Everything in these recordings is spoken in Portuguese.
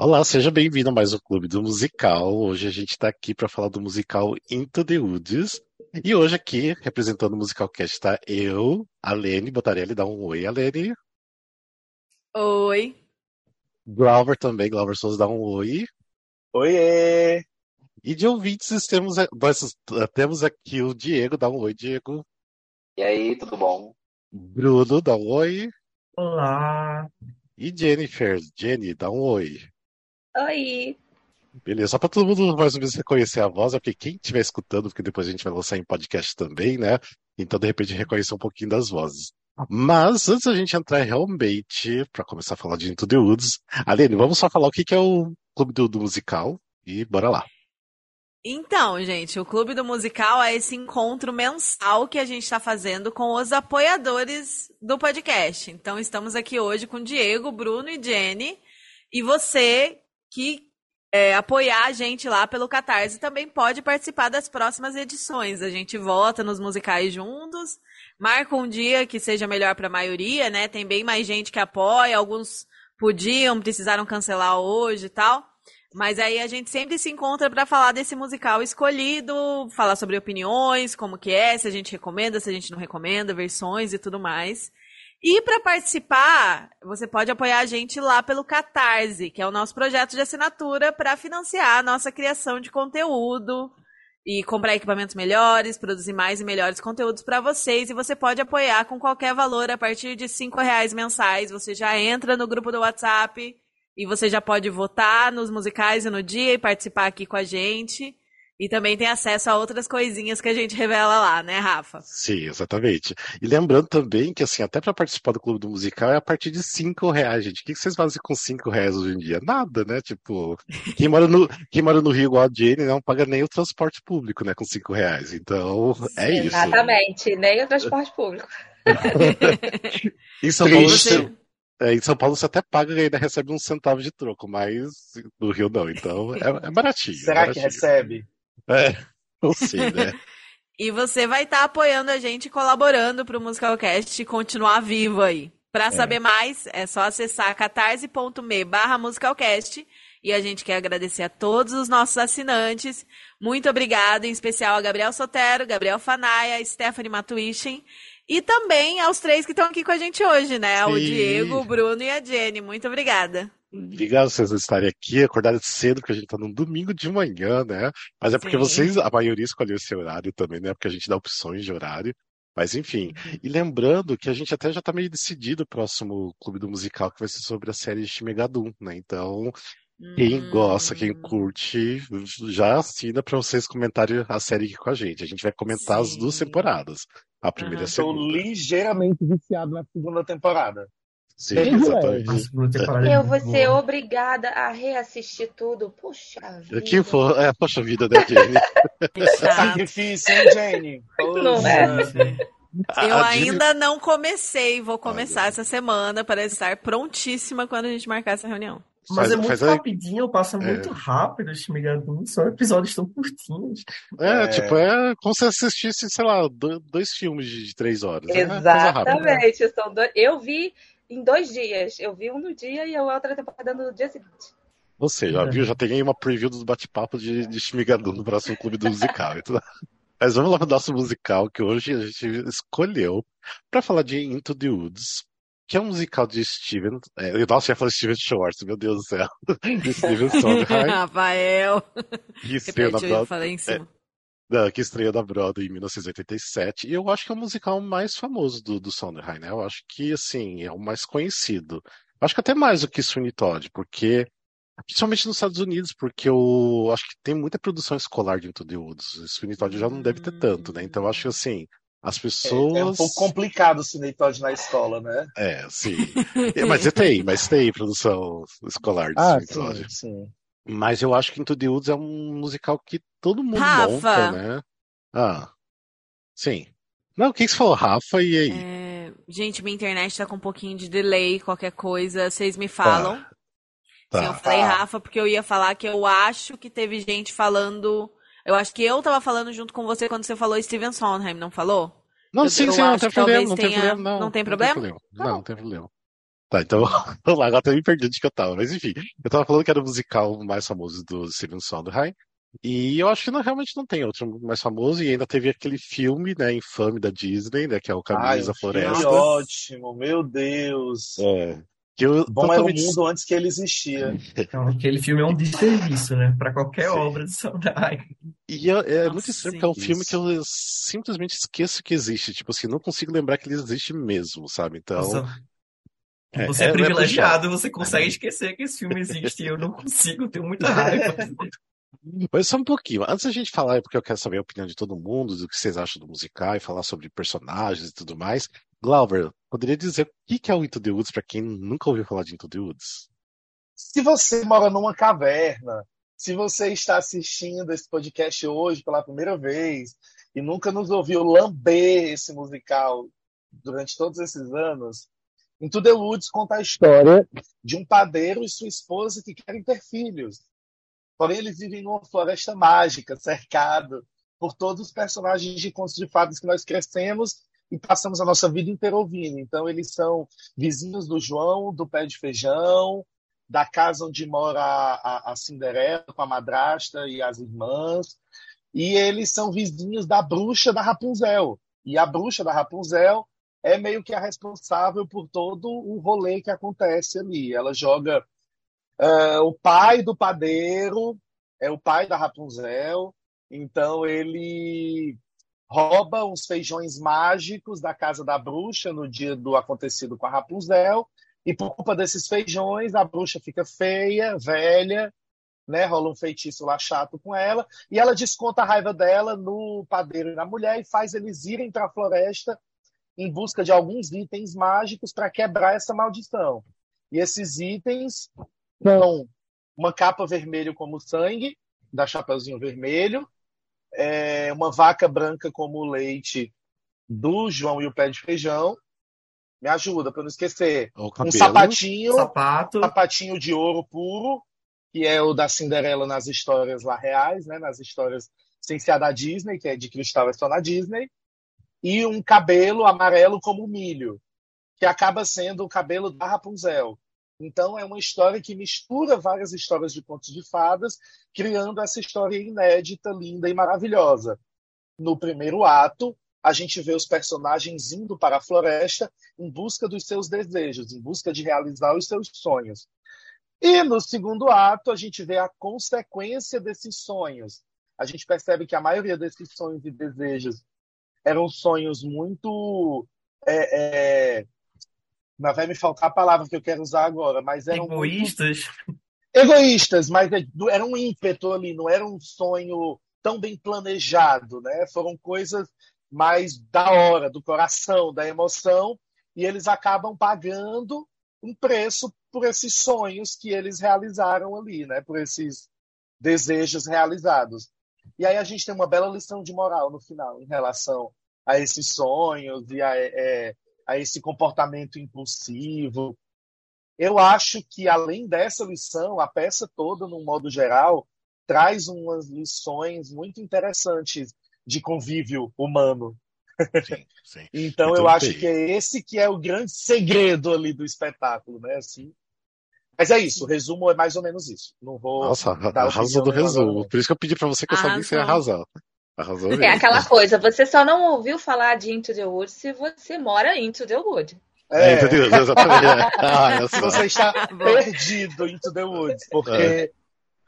Olá, seja bem-vindo a mais um Clube do Musical. Hoje a gente está aqui para falar do musical Into the Woods. E hoje aqui, representando o Musical Cast, está eu, a Lene Botarelli. Dá um oi, a Lene. Oi. Glauber também, Glauber Souza, dá um oi. Oiê! E de ouvintes, temos, nós temos aqui o Diego, dá um oi, Diego. E aí, tudo bom? Bruno, dá um oi. Olá. E Jennifer, Jenny, dá um oi. Oi. Beleza, só para todo mundo mais ou menos reconhecer a voz, é porque quem estiver escutando, porque depois a gente vai lançar em podcast também, né? Então, de repente, reconhecer um pouquinho das vozes. Mas, antes da gente entrar realmente, para começar a falar de Into the Woods, Aline, vamos só falar o que, que é o Clube do, do Musical e bora lá. Então, gente, o Clube do Musical é esse encontro mensal que a gente está fazendo com os apoiadores do podcast. Então, estamos aqui hoje com Diego, Bruno e Jenny. E você que é, apoiar a gente lá pelo Catarse também pode participar das próximas edições. A gente vota nos musicais juntos, marca um dia que seja melhor para a maioria, né? Tem bem mais gente que apoia, alguns podiam, precisaram cancelar hoje e tal. Mas aí a gente sempre se encontra para falar desse musical escolhido, falar sobre opiniões, como que é, se a gente recomenda, se a gente não recomenda, versões e tudo mais. E para participar, você pode apoiar a gente lá pelo Catarse, que é o nosso projeto de assinatura para financiar a nossa criação de conteúdo e comprar equipamentos melhores, produzir mais e melhores conteúdos para vocês. E você pode apoiar com qualquer valor a partir de cinco reais mensais. Você já entra no grupo do WhatsApp e você já pode votar nos musicais e no dia e participar aqui com a gente. E também tem acesso a outras coisinhas que a gente revela lá, né, Rafa? Sim, exatamente. E lembrando também que, assim, até para participar do Clube do Musical é a partir de cinco reais, gente. O que vocês fazem com cinco reais hoje em dia? Nada, né? Tipo, quem mora no, quem mora no Rio igual a Jane não paga nem o transporte público, né, com cinco reais. Então, é Sim, isso. Exatamente, nem o transporte público. em São Paulo, você, é, em São Paulo você até paga e ainda recebe um centavo de troco, mas no Rio não. Então, é, é baratinho. Será é baratinho. que recebe? É, não sei, né? e você vai estar tá apoiando a gente, colaborando para o Musicalcast continuar vivo aí. Para é. saber mais, é só acessar catarse.me barra musicalcast. E a gente quer agradecer a todos os nossos assinantes. Muito obrigado, em especial a Gabriel Sotero, Gabriel Fanaia, Stephanie Matuichen. E também aos três que estão aqui com a gente hoje, né? Sim. O Diego, o Bruno e a Jenny. Muito obrigada. Obrigado vocês estarem aqui, acordaram cedo, porque a gente tá num domingo de manhã, né? Mas é porque Sim. vocês, a maioria escolheu esse horário também, né? Porque a gente dá opções de horário. Mas enfim, uhum. e lembrando que a gente até já tá meio decidido o próximo Clube do Musical, que vai ser sobre a série de Megadum, né? Então, quem hum. gosta, quem curte, já assina para vocês comentarem a série aqui com a gente. A gente vai comentar Sim. as duas temporadas. A primeira uhum. e a segunda. Estou ligeiramente viciado na segunda temporada. Sim, exatamente. Eu vou ser obrigada a reassistir tudo. Puxa vida. Que for, é, poxa vida, né, Jane? Sacrifício, hein, Jane? Não é? Eu ainda não comecei, vou começar essa semana para estar prontíssima quando a gente marcar essa reunião. Mas faz, é muito rapidinho, passa é. muito rápido esse Megadum, são episódios tão curtinhos. É, é, tipo, é como se assistisse, sei lá, dois filmes de três horas. É Exatamente. É são dois... Eu vi em dois dias. Eu vi um no dia e a outra temporada no dia seguinte. Ou seja, viu? Já tem aí uma preview dos bate-papo de, de Shmigadu no próximo clube do musical. então... Mas vamos lá pro nosso musical, que hoje a gente escolheu para falar de Into the Woods, que é um musical de Steven. É, nossa, já falei Steven Schwartz, meu Deus do céu. de Steven Sondheim. Rafael. Que estreou na Broadway. Falei em cima. É, que estreou na Broadway em 1987. E eu acho que é o musical mais famoso do, do Sondheim, né? Eu acho que, assim, é o mais conhecido. Acho que até mais do que Sweeney Todd, porque Principalmente nos Estados Unidos, porque eu acho que tem muita produção escolar de Into the Woods. Sweeney Todd já não deve ter tanto, né? Então eu acho que assim, as pessoas. É, é um pouco complicado o Sweeney Todd na escola, né? É, sim. É, mas tem, mas tem produção escolar de ah, Sweeney Todd. Sim. Mas eu acho que Into the Woods é um musical que todo mundo Rafa. monta, né? Ah, sim. Não, o que você falou, Rafa, e aí? É... Gente, minha internet tá com um pouquinho de delay, qualquer coisa, vocês me falam. Tá. Tá. Sim, eu falei Rafa porque eu ia falar que eu acho que teve gente falando. Eu acho que eu tava falando junto com você quando você falou Steven Sondheim, não falou? Não, eu, sim, eu sim, não tem problema, não tenha... tem problema, não. Não tem problema? Não, não tem problema. Tá, então vamos lá, agora até me perdi onde que eu tava. Mas enfim, eu tava falando que era o musical mais famoso do Steven Sondheim. E eu acho que não, realmente não tem outro mais famoso. E ainda teve aquele filme, né, infame da Disney, né, que é o Caminhos da Floresta. Que ótimo, meu Deus. É. Que eu, Bom totalmente... era o mundo antes que ele existia. Então, aquele filme é um desserviço, né? Para qualquer Sim. obra de Sondheim. E é, é muito estranho, porque é um filme que eu simplesmente esqueço que existe. Tipo assim, não consigo lembrar que ele existe mesmo, sabe? Então. Nossa. É, você é, é privilegiado, você consegue esquecer que esse filme existe. eu não consigo, tenho muita raiva. Mas só um pouquinho. Antes da gente falar, porque eu quero saber a opinião de todo mundo, do que vocês acham do musical e falar sobre personagens e tudo mais. Glauber, poderia dizer o que é o Into the Woods para quem nunca ouviu falar de Into the Woods? Se você mora numa caverna, se você está assistindo esse podcast hoje pela primeira vez e nunca nos ouviu lamber esse musical durante todos esses anos, Into the Woods conta a história de um padeiro e sua esposa que querem ter filhos. Porém, eles vivem numa floresta mágica, cercado por todos os personagens de contos de fadas que nós crescemos e passamos a nossa vida inteira ouvindo. Então, eles são vizinhos do João, do pé de feijão, da casa onde mora a, a, Cinderela com a madrasta e as irmãs. E eles são vizinhos da bruxa da Rapunzel. E a bruxa da Rapunzel é meio que a responsável por todo o rolê que acontece ali. Ela joga Uh, o pai do padeiro é o pai da Rapunzel, então ele rouba uns feijões mágicos da casa da bruxa no dia do acontecido com a Rapunzel, e por culpa desses feijões a bruxa fica feia, velha, né? Rola um feitiço lá chato com ela, e ela desconta a raiva dela no padeiro e na mulher e faz eles irem para a floresta em busca de alguns itens mágicos para quebrar essa maldição. E esses itens são uma capa vermelha como sangue, da Chapeuzinho Vermelho, é, uma vaca branca como leite do João e o pé de feijão. Me ajuda para não esquecer. Um sapatinho, Sapato. sapatinho de ouro puro, que é o da Cinderela nas histórias lá reais, né? Nas histórias sem ser a da Disney, que é de cristal é só na Disney. E um cabelo amarelo como milho, que acaba sendo o cabelo da Rapunzel. Então, é uma história que mistura várias histórias de contos de fadas, criando essa história inédita, linda e maravilhosa. No primeiro ato, a gente vê os personagens indo para a floresta em busca dos seus desejos, em busca de realizar os seus sonhos. E no segundo ato, a gente vê a consequência desses sonhos. A gente percebe que a maioria desses sonhos e desejos eram sonhos muito é, é, mas vai me faltar a palavra que eu quero usar agora, mas eram egoístas. Muito... Egoístas, mas é era um ímpeto ali, não era um sonho tão bem planejado, né? Foram coisas mais da hora, do coração, da emoção, e eles acabam pagando um preço por esses sonhos que eles realizaram ali, né? Por esses desejos realizados. E aí a gente tem uma bela lição de moral no final em relação a esses sonhos e a, é, a esse comportamento impulsivo. Eu acho que, além dessa lição, a peça toda, no modo geral, traz umas lições muito interessantes de convívio humano. Sim, sim. então eu, eu acho que é esse que é o grande segredo ali do espetáculo, né? Assim, mas é isso, o resumo é mais ou menos isso. Não vou. Nossa, arrasou do resumo. Por isso que eu pedi para você que eu sabia que você ia arrasar. Arrasou é aquela coisa, você só não ouviu falar de Into the Woods se você mora Into the Woods. É, é Deus, exatamente. ah, você está perdido Into the Woods, porque é.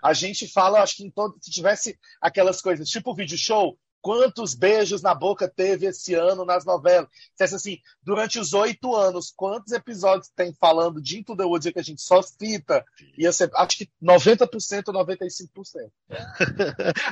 a gente fala, acho que em todo, se tivesse aquelas coisas, tipo vídeo show, quantos beijos na boca teve esse ano nas novelas. Se assim, durante os oito anos, quantos episódios tem falando de Into the Woods que a gente só cita? Ia ser, acho que 90% ou 95%.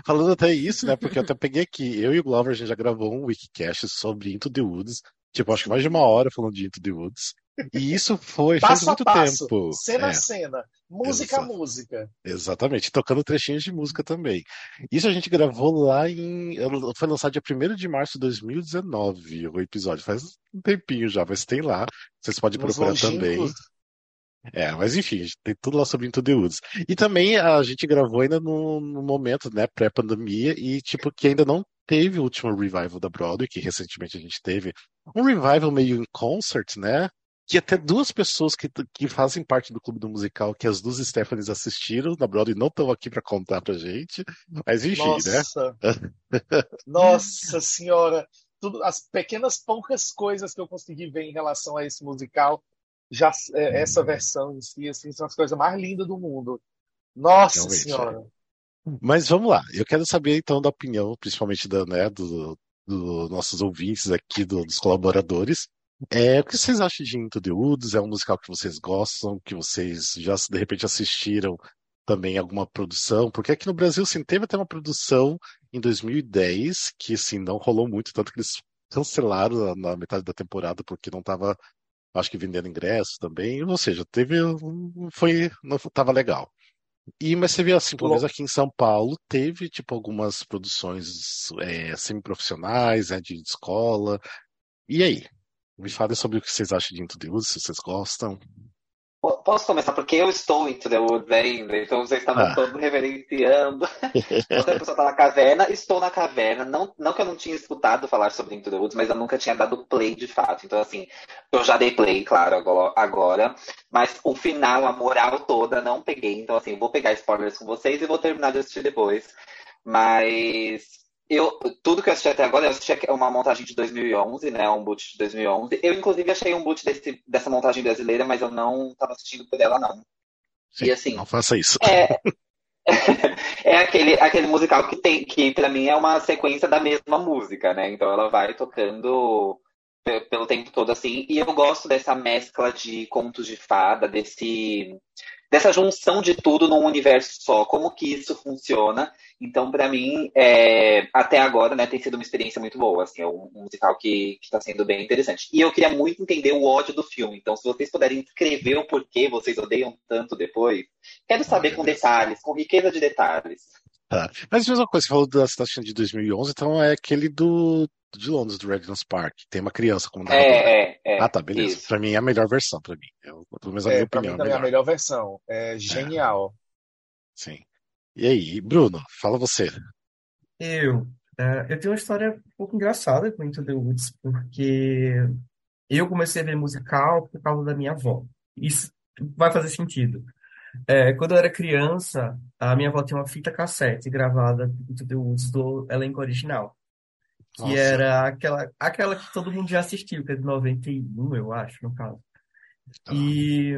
falando até isso, né? Porque eu até peguei aqui, eu e o Glover, a gente já gravou um Wikicast sobre Into the Woods. Tipo, acho que mais de uma hora falando de Into the Woods. E isso foi passo faz muito passo, tempo. Cena é. a cena, música a música. Exatamente, tocando trechinhos de música também. Isso a gente gravou lá em. Foi lançado dia 1 de março de 2019, o episódio. Faz um tempinho já, mas tem lá. Vocês podem Nos procurar longínquos. também. É, mas enfim, tem tudo lá sobre Into the Woods. E também a gente gravou ainda no, no momento, né, pré-pandemia, e tipo, que ainda não teve o último revival da Broadway, que recentemente a gente teve. Um revival meio em concert, né? Que até duas pessoas que, que fazem parte do clube do musical, que as duas Stephanies assistiram na Broadway, não estão aqui para contar pra gente. Mas enfim, Nossa. né? Nossa senhora! Tudo, as pequenas poucas coisas que eu consegui ver em relação a esse musical, já é, essa versão em si, assim, são as coisas mais lindas do mundo. Nossa Realmente, senhora! Mas vamos lá, eu quero saber então da opinião, principalmente da, né, do, dos nossos ouvintes aqui, do, dos colaboradores. É, o que vocês acham de Into the Woods? É um musical que vocês gostam, que vocês já de repente assistiram também alguma produção? Porque aqui no Brasil, sim, teve até uma produção em 2010 que, assim, não rolou muito, tanto que eles cancelaram na metade da temporada porque não estava, acho que vendendo ingressos também. Ou seja, teve, foi, não estava legal. E, mas você vê assim, pelo menos aqui em São Paulo, teve tipo algumas produções é, semi-profissionais, né, de escola. E aí? Me falem sobre o que vocês acham de Into the Woods, se vocês gostam. Posso começar? Porque eu estou Into the Woods ainda, então vocês estavam Ah. todos reverenciando. Outra pessoa está na caverna, estou na caverna. Não, não que eu não tinha escutado falar sobre Into the Woods, mas eu nunca tinha dado play de fato. Então, assim, eu já dei play, claro, agora, agora. Mas o final, a moral toda, não peguei. Então, assim, vou pegar spoilers com vocês e vou terminar de assistir depois. Mas eu, tudo que eu assisti até agora, eu assisti uma montagem de 2011, né? Um boot de 2011. Eu, inclusive, achei um boot desse, dessa montagem brasileira, mas eu não estava assistindo por ela, não. Sim, E assim, não faça isso. é, é aquele, aquele musical que tem, que pra mim é uma sequência da mesma música, né? Então ela vai tocando pe- pelo tempo todo assim. E eu gosto dessa mescla de contos de fada, desse, dessa junção de tudo num universo só. Como que isso funciona? Então, pra mim, é, até agora, né, tem sido uma experiência muito boa. Assim, é um, um musical que, que tá sendo bem interessante. E eu queria muito entender o ódio do filme. Então, se vocês puderem escrever o porquê vocês odeiam tanto depois, quero saber com detalhes, com riqueza de detalhes. Tá. Mas a mesma coisa, você falou da cidade de 2011, então é aquele do de Londres, do Regent's Park. Tem uma criança como. É, é, é. Ah, tá, beleza. Isso. Pra mim é a melhor versão, pra mim. Eu, pelo menos a minha É, pra opinião mim é é a melhor. versão. É genial. Sim. E aí, Bruno, fala você. Eu, eu tenho uma história um pouco engraçada com Into the Woods, porque eu comecei a ver musical por causa da minha avó. Isso vai fazer sentido. Eh, quando eu era criança, a minha avó tinha uma fita cassete gravada de Into the Woods do elenco original, que Nossa. era aquela, aquela que todo mundo já assistiu, que é de 91, eu acho, no caso. Ah. E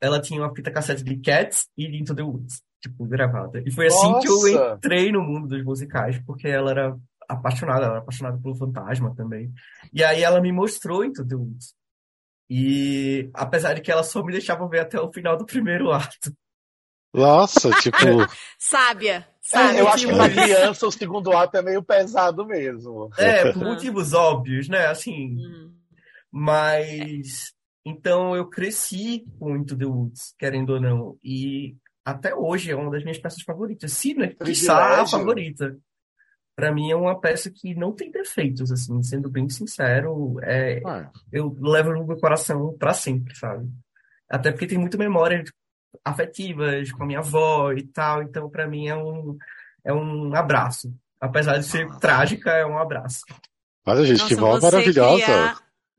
ela tinha uma fita cassete de Cats e de Into the Woods, tipo, gravada. E foi assim que eu entrei no mundo dos musicais, porque ela era apaixonada, ela era apaixonada pelo Fantasma também. E aí ela me mostrou Into the Woods. E apesar de que ela só me deixava ver até o final do primeiro ato. Nossa, tipo, Sábia, É, sábia. eu acho que pra tipo criança o segundo ato é meio pesado mesmo. É, por motivos óbvios, né? Assim, Hum. Mas então eu cresci com Into the Woods, querendo ou não, e até hoje é uma das minhas peças favoritas, se não é a favorita. Para mim é uma peça que não tem defeitos, assim, sendo bem sincero, é, ah, eu levo no meu coração para sempre, sabe? Até porque tem muita memória afetivas com a minha avó e tal, então para mim é um é um abraço. Apesar de ser trágica, é um abraço. olha, gente, que Nossa, voz você maravilhosa. criar-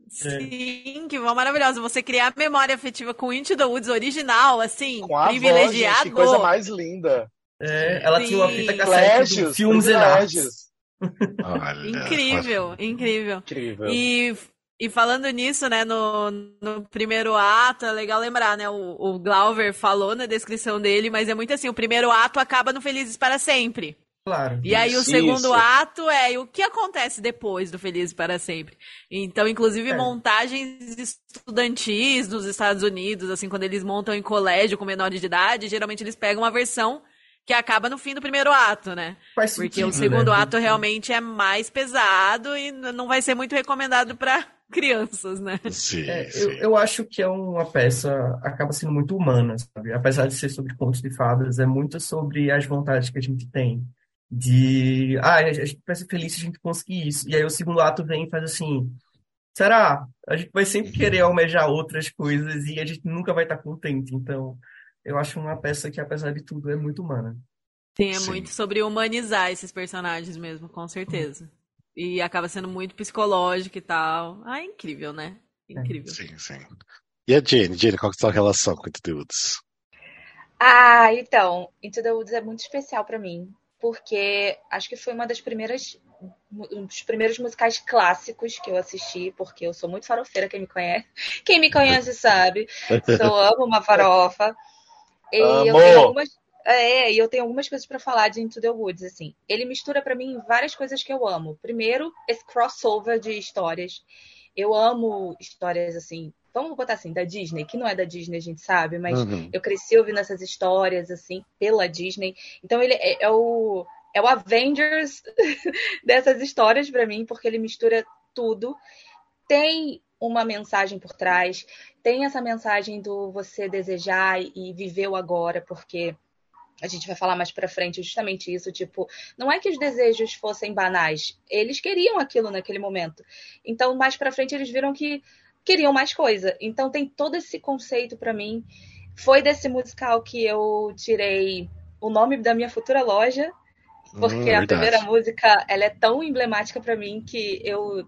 Sim, que voz maravilhosa. Você criar memória afetiva com Into the Woods original, assim, Com a avó, gente, que privilegiado. coisa mais linda. É, ela tinha uma Sim. fita cassete do Privilégios, Filmes. Olha, Incrível, incrível. Incrível. E, e falando nisso, né, no, no primeiro ato, é legal lembrar, né, o, o Glauber falou na descrição dele, mas é muito assim, o primeiro ato acaba no Felizes para Sempre. Claro. E aí o Isso, segundo isso. ato é o que acontece depois do Felizes para Sempre. Então, inclusive, É. montagens estudantis nos Estados Unidos, assim, quando eles montam em colégio com menores de idade, geralmente eles pegam uma versão que acaba no fim do primeiro ato, né? Faz Porque sentido, o segundo né? ato realmente é mais pesado e não vai ser muito recomendado para crianças, né? Sim, É, eu, eu acho que é uma peça, acaba sendo muito humana, sabe? Apesar de ser sobre contos de fadas, é muito sobre as vontades que a gente tem. De, ah, a gente vai ser feliz se a gente conseguir isso. E aí o segundo ato vem e faz assim, será? A gente vai sempre querer almejar outras coisas e a gente nunca vai estar contente. Então, eu acho uma peça que, apesar de tudo, é muito humana. Sim, é Sim. muito sobre humanizar esses personagens mesmo, com certeza. E acaba sendo muito psicológico e tal. Ah, é incrível, né? Incrível. Sim, sim. E a Jenny? Jenny, qual que é a sua relação com Into the Woods? Ah, então, Into the Woods é muito especial pra mim, porque acho que foi uma das primeiras um dos primeiros musicais clássicos que eu assisti, porque eu sou muito farofeira, quem me conhece. Quem me conhece sabe. Eu amo uma farofa. E eu tenho Amor. algumas é, e eu tenho algumas coisas pra falar de Into the Woods, assim. Ele mistura pra mim várias coisas que eu amo. Primeiro, esse crossover de histórias. Eu amo histórias assim, vamos botar assim, da Disney, que não é da Disney, a gente sabe, mas Uhum. eu cresci ouvindo essas histórias, assim, pela Disney. Então ele é, é o, é o Avengers dessas histórias pra mim, porque ele mistura tudo. Tem uma mensagem por trás, tem essa mensagem do você desejar e viver o agora, porque a gente vai falar mais pra frente justamente isso, tipo, não é que os desejos fossem banais, eles queriam aquilo naquele momento. Então, mais pra frente eles viram que queriam mais coisa. Então tem todo esse conceito pra mim. Foi desse musical que eu tirei o nome da minha futura loja, porque Hum, a primeira música, ela é tão emblemática pra mim que eu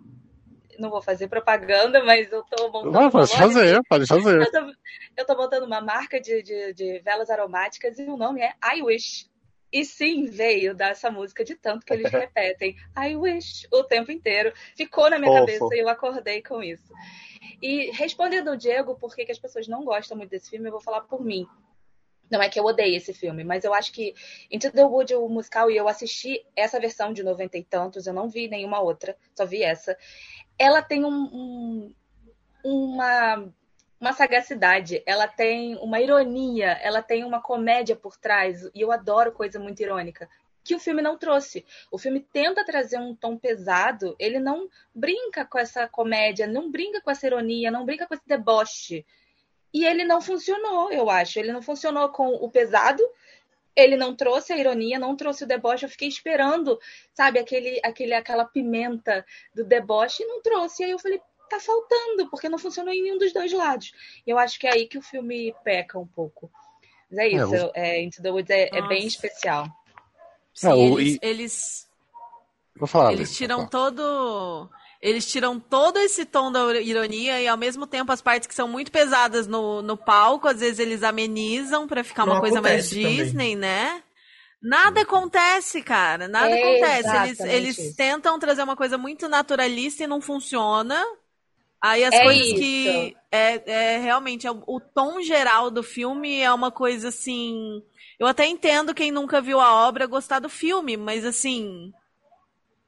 não vou fazer propaganda, mas eu tô montando Ah, pode fazer, pode fazer. eu tô, eu tô montando uma marca de, de, de velas aromáticas e o nome é I Wish. E sim, veio dessa música de tanto que eles repetem I Wish o tempo inteiro. Ficou na minha cabeça e eu acordei com isso. E respondendo ao Diego por que que as pessoas não gostam muito desse filme, eu vou falar por mim. Não é que eu odeie esse filme, mas eu acho que Into the Wood, o musical, e eu assisti essa versão de noventa e tantos, eu não vi nenhuma outra, só vi essa. Ela tem um, um- uma, uma sagacidade, ela tem uma ironia, ela tem uma comédia por trás, e eu adoro coisa muito irônica, que o filme não trouxe. O filme tenta trazer um tom pesado, ele não brinca com essa comédia, não brinca com essa ironia, não brinca com esse deboche. E ele não funcionou, eu acho. Ele não funcionou com o pesado, ele não trouxe a ironia, não trouxe o deboche. Eu fiquei esperando, sabe, aquele, aquele, aquela pimenta do deboche e não trouxe. E aí eu falei, tá faltando, porque não funcionou em nenhum dos dois lados. E eu acho que é aí que o filme peca um pouco. Mas é isso, o- é, Into the Woods é, é bem especial. Sim, É, o- eles, e- eles, Vou falar. eles tiram vou falar. todo. Eles tiram todo esse tom da ironia e ao mesmo tempo as partes que são muito pesadas no, no palco, às vezes eles amenizam pra ficar Não uma coisa mais acontece também. Disney, né? Nada acontece, cara. Nada É acontece. Eles, eles tentam trazer uma coisa muito naturalista e não funciona. Aí as É coisas isso. que. É, é realmente é o, o tom geral do filme é uma coisa assim. Eu até entendo quem nunca viu a obra gostar do filme, mas assim.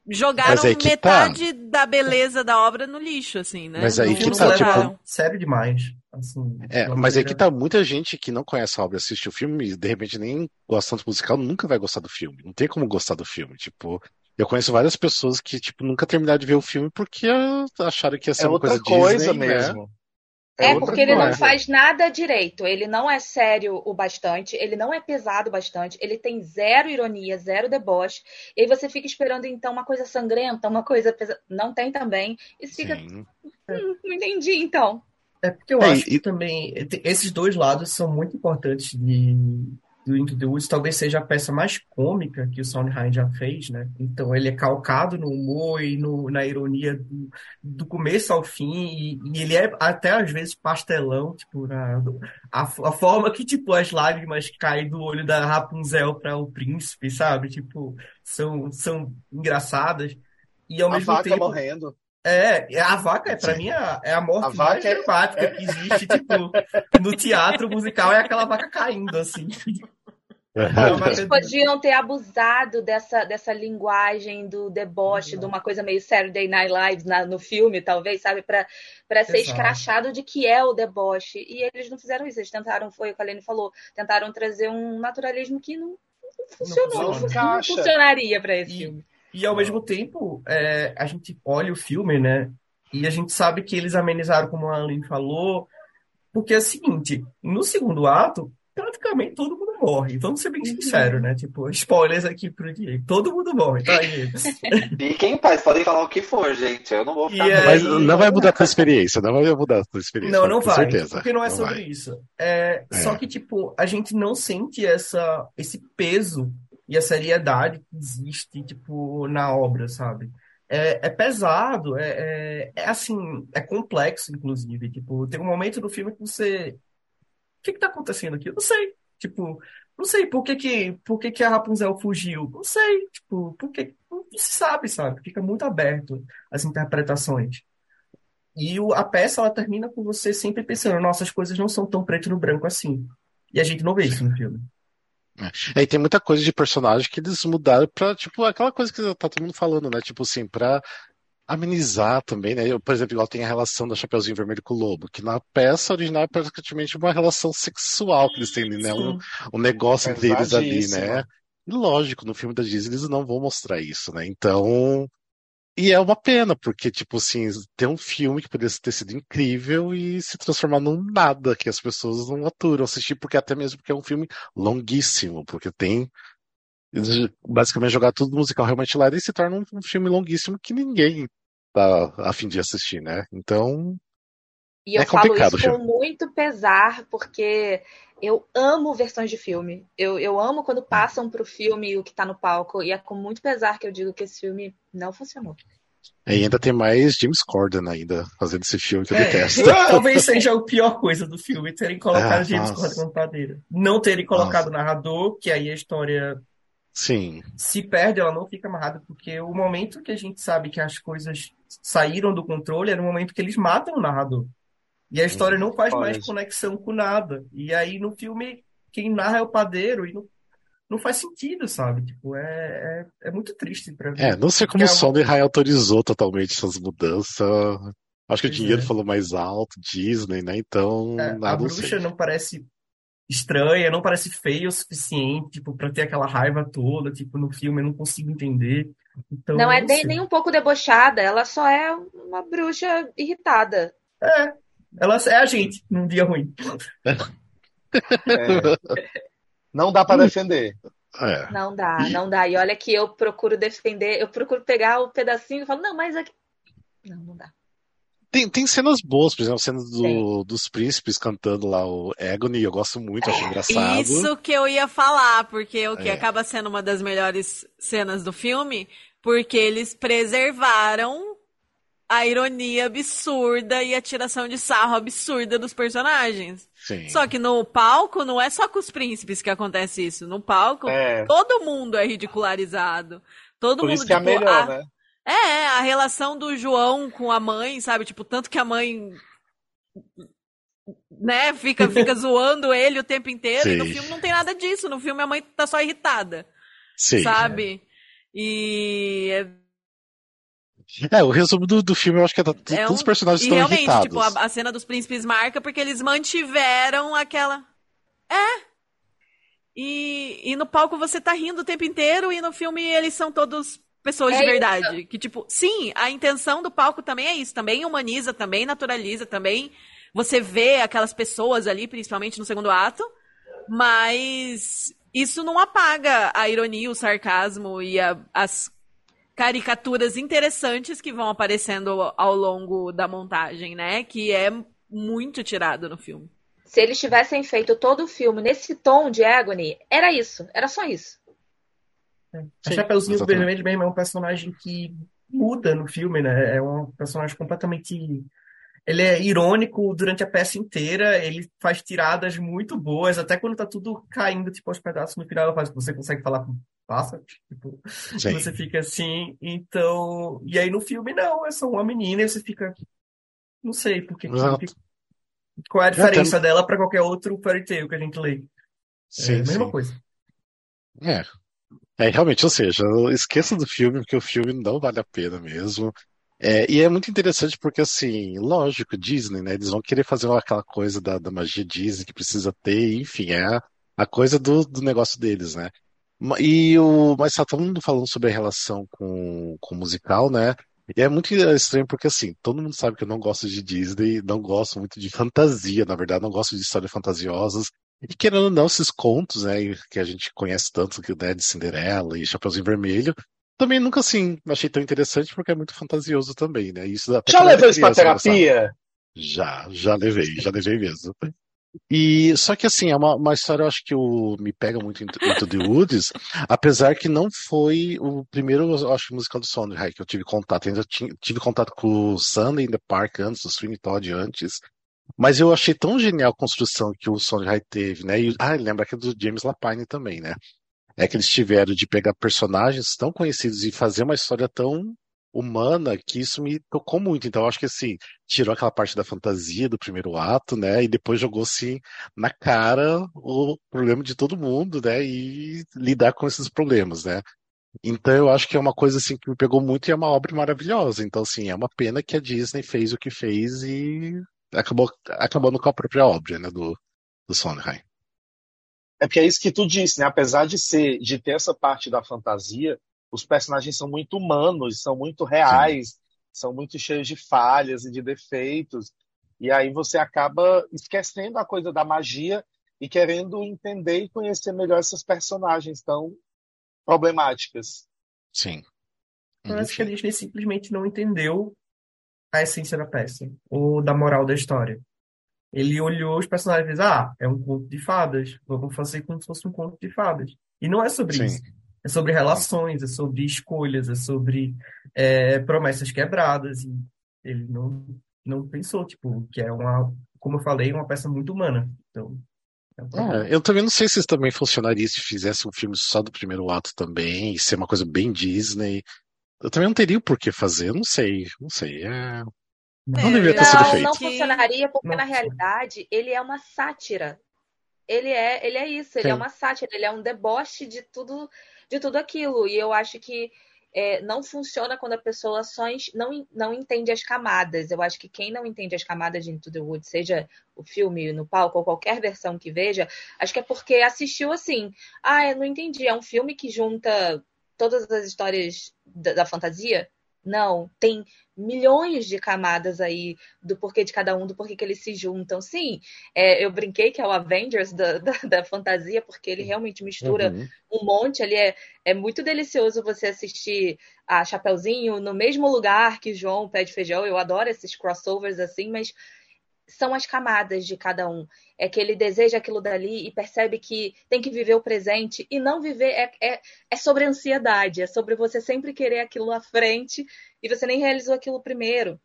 Jogaram aí que tá. metade da beleza da obra no lixo, assim, né? Mas aí Não- que não tá, tipo, sério demais. Assim, É, mas aí que tá muita gente que não conhece a obra, assiste o filme e de repente nem gosta tanto do musical, nunca vai gostar do filme. Não tem como gostar do filme. Tipo, eu conheço várias pessoas que, tipo, nunca terminaram de ver o filme porque acharam que ia ser É uma outra coisa coisa Disney, né? É, outra porque ele não faz nada direito. Ele não é sério o bastante, ele não é pesado o bastante, ele tem zero ironia, zero deboche. E aí você fica esperando, então, uma coisa sangrenta, uma coisa pesada. Não tem também. E você fica, hum, não entendi, então. É porque eu É, acho que e- também te- esses dois lados são muito importantes de, do Into the Woods. Talvez seja a peça mais cômica que o Sondheim já fez, né? Então ele é calcado no humor e no, na ironia do, do começo ao fim e, e ele é até às vezes pastelão, tipo na, a, a forma que tipo as lágrimas caem do olho da Rapunzel para o príncipe, sabe? Tipo são são engraçadas e ao A mesmo tempo morrendo. É, a vaca, é, pra Sim. mim, é a, é a morte A vaca mais é- dramática que existe, tipo, no teatro musical é aquela vaca caindo, assim. É. Eles podiam ter abusado dessa, dessa linguagem do deboche, de uma coisa meio Saturday Night Live na- no filme, talvez, sabe? Pra, pra ser Exato. escrachado de que é o deboche. E eles não fizeram isso. Eles tentaram, foi o que a Lene falou, tentaram trazer um naturalismo que não, não funcionou. Não Não, não funcionaria pra esse E- filme. E ao mesmo tempo, é, a gente olha o filme, né? E a gente sabe que eles amenizaram, como a Aline falou, porque é o seguinte, no segundo ato, praticamente todo mundo morre. Vamos ser bem sinceros, né? Tipo, spoilers aqui pro Diego. Todo mundo morre, tá, Diego? Fiquem em paz, podem falar o que for, gente. Eu não vou ficar. E é- Mas aí- não vai mudar a tua experiência, não vai mudar a tua experiência. Não, não com vai, certeza. porque não é Não sobre vai. isso. É, É. Só que, tipo, a gente não sente essa, esse peso e a seriedade que existe, tipo, na obra, sabe? é, é pesado, é, é, é, assim, é complexo, inclusive. Tipo, tem um momento do filme que você. O que que tá acontecendo aqui? Eu não sei. Tipo, não sei por que que, por que que a Rapunzel fugiu. Não sei. Tipo, por que. Não se sabe, sabe? Fica muito aberto as interpretações. E o, a peça, ela termina com você sempre pensando, nossa, as coisas não são tão preto no branco assim. E a gente não vê isso no filme. É, e tem muita coisa de personagem que eles mudaram pra, tipo, aquela coisa que tá todo mundo falando, né? Tipo assim, pra amenizar também, né? Eu, por exemplo, igual tem a relação da Chapeuzinho Vermelho com o Lobo, que na peça original é praticamente uma relação sexual que eles têm, né? Um, um negócio entre eles ali, né? E lógico, no filme da Disney eles não vão mostrar isso, né? Então, e é uma pena, porque, tipo assim, tem um filme que poderia ter sido incrível e se transformar num nada, que as pessoas não aturam assistir, porque até mesmo porque é um filme longuíssimo, porque tem basicamente jogar tudo musical realmente lá e se torna um, um filme longuíssimo que ninguém tá a fim de assistir, né? Então. E eu é falo isso com muito pesar, porque eu amo versões de filme. Eu, eu amo quando passam pro filme o que tá no palco. E é com muito pesar que eu digo que esse filme não funcionou. E ainda tem mais James Corden ainda fazendo esse filme que eu é, detesto. Talvez seja a pior coisa do filme, terem colocado ah, James Corden como padeiro. Não terem colocado nossa. narrador, que aí a história Sim. se perde, ela não fica amarrada, porque o momento que a gente sabe que as coisas saíram do controle era o momento que eles matam o narrador. E a história não faz mais conexão com nada. E aí no filme, quem narra é o padeiro e não, não faz sentido, sabe? Tipo, é, é, é muito triste pra ver. É, não sei como o Sondheim autorizou totalmente essas mudanças. Acho que Pois o dinheiro é. falou mais alto, Disney, né? Então, É, a nada não bruxa sei. não parece estranha, não parece feia o suficiente, tipo, pra ter aquela raiva toda, tipo, no filme eu não consigo entender. Então, Não é não nem, sei. nem um pouco debochada, ela só é uma bruxa irritada. É, ela é a gente num dia ruim. É. Não dá pra defender. É. Não dá, não dá. E olha que eu procuro defender, eu procuro pegar o pedacinho e falo, não, mas aqui. Não, não dá. Tem, tem cenas boas, por exemplo, a cena do, dos príncipes cantando lá o Agony, eu gosto muito, acho engraçado. Isso que eu ia falar, porque o que É. acaba sendo uma das melhores cenas do filme, porque eles preservaram a ironia absurda e a tiração de sarro absurda dos personagens. Sim. Só que no palco não é só com os príncipes que acontece isso. No palco, É. todo mundo é ridicularizado. Todo Por mundo, isso que é tipo, melhor, a- né? É, a relação do João com a mãe, sabe? Tipo, tanto que a mãe. Né, fica, fica zoando ele o tempo inteiro. E no Sim. filme não tem nada disso. No filme a mãe tá só irritada, Sim. sabe? E. É, o resumo do, do filme eu acho que é, tá- É todos um- os personagens E estão realmente, irritados. tipo, a, a cena dos príncipes marca porque eles mantiveram aquela. É! E, e no palco você tá rindo o tempo inteiro e no filme eles são todos pessoas É de isso. verdade. Que, tipo, sim, a intenção do palco também é isso. Também humaniza, também naturaliza, também você vê aquelas pessoas ali, principalmente no segundo ato. Mas isso não apaga a ironia, o sarcasmo e a- as caricaturas interessantes que vão aparecendo ao longo da montagem, né? Que é muito tirado no filme. Se eles tivessem feito todo o filme nesse tom de Agony, era isso, era só isso. A Sim, Chapeuzinho. Vermelho mesmo é um personagem que muda no filme, né? É um personagem completamente. Ele é irônico durante a peça inteira, ele faz tiradas muito boas, até quando tá tudo caindo, tipo, aos pedaços no final, faz, você consegue falar com pássaro, tipo, Sim. você fica assim, então. E aí no filme não, é só uma menina e você fica. Não sei por que. Exato. Qual é a Já diferença dela para qualquer outro fairy tale que a gente lê? É Sim, a mesma sim. coisa. É. É, realmente, ou seja, esqueça do filme, porque o filme não vale a pena mesmo. É, e é muito interessante porque, assim, lógico, Disney, né? Eles vão querer fazer aquela coisa da, da magia Disney que precisa ter, enfim, é a, a coisa do, do negócio deles, né? E o, mas tá todo mundo falando sobre a relação com, com o musical, né? E é muito estranho porque, assim, todo mundo sabe que eu não gosto de Disney, não gosto muito de fantasia, na verdade, não gosto de histórias fantasiosas. E querendo ou não, esses contos, né, que a gente conhece tanto, que, né, de Cinderela e Chapeuzinho Vermelho, também nunca, assim, achei tão interessante porque é muito fantasioso também, né? Isso Já levou isso pra gostava. terapia? Já, já levei, já levei mesmo. E só que assim, é uma, uma história eu acho que o, me pega muito into, the Woods, apesar que não foi o primeiro, eu acho, musical do Sondheim que eu tive contato. Ainda tive contato com o Sunday in the Park antes, o Sweeney Todd antes. Mas eu achei tão genial a construção que o Sondheim teve, né? E, ah, lembra que é do James Lapine também, né? É que eles tiveram de pegar personagens tão conhecidos e fazer uma história tão humana que isso me tocou muito. Então, acho que assim, tirou aquela parte da fantasia do primeiro ato, né? E depois jogou assim na cara o problema de todo mundo, né? E lidar com esses problemas, né? Então eu acho que é uma coisa assim que me pegou muito e é uma obra maravilhosa. Então, assim, é uma pena que a Disney fez o que fez e acabou acabando com a própria obra, né, do, do Sondheim. É porque é isso que tu disse, né? Apesar de ser, de ter essa parte da fantasia, os personagens são muito humanos, são muito reais, Sim. são muito cheios de falhas e de defeitos. E aí você acaba esquecendo a coisa da magia e querendo entender e conhecer melhor essas personagens tão problemáticas. Sim. Eu acho que a Disney simplesmente não entendeu a essência da peça, ou da moral da história. Ele olhou os personagens e fez, ah, é um conto de fadas, vamos fazer como se fosse um conto de fadas. E não é sobre Sim. isso. É sobre relações, é sobre escolhas, é sobre é, promessas quebradas. E ele não, não pensou, tipo, que é uma, como eu falei, uma peça muito humana. Então, é, é eu também não sei se isso também funcionaria se fizesse um filme só do primeiro ato também, e ser uma coisa bem Disney. Eu também não teria o porquê fazer, eu não sei, não sei. É... Não é, deveria ter sido feito. Não funcionaria porque, não. na realidade, ele é uma sátira. Ele é, ele é isso, ele é Sim. é uma sátira, ele é um deboche de tudo de tudo aquilo. E eu acho que é, não funciona quando a pessoa só não, não entende as camadas. Eu acho que quem não entende as camadas de Into the Woods, seja o filme no palco ou qualquer versão que veja, acho que é porque assistiu assim. Ah, eu não entendi. É um filme que junta todas as histórias da, da fantasia? Não, tem milhões de camadas aí do porquê de cada um, do porquê que eles se juntam. Sim, é, eu brinquei que é o Avengers da, da, da fantasia, porque ele realmente mistura uhum. um monte. Ali é, é muito delicioso você assistir a Chapeuzinho no mesmo lugar que João Pé de Feijão. Eu adoro esses crossovers assim, mas são as camadas de cada um. É que ele deseja aquilo dali e percebe que tem que viver o presente e não viver é, é, é sobre ansiedade, é sobre você sempre querer aquilo à frente e você nem realizou aquilo primeiro.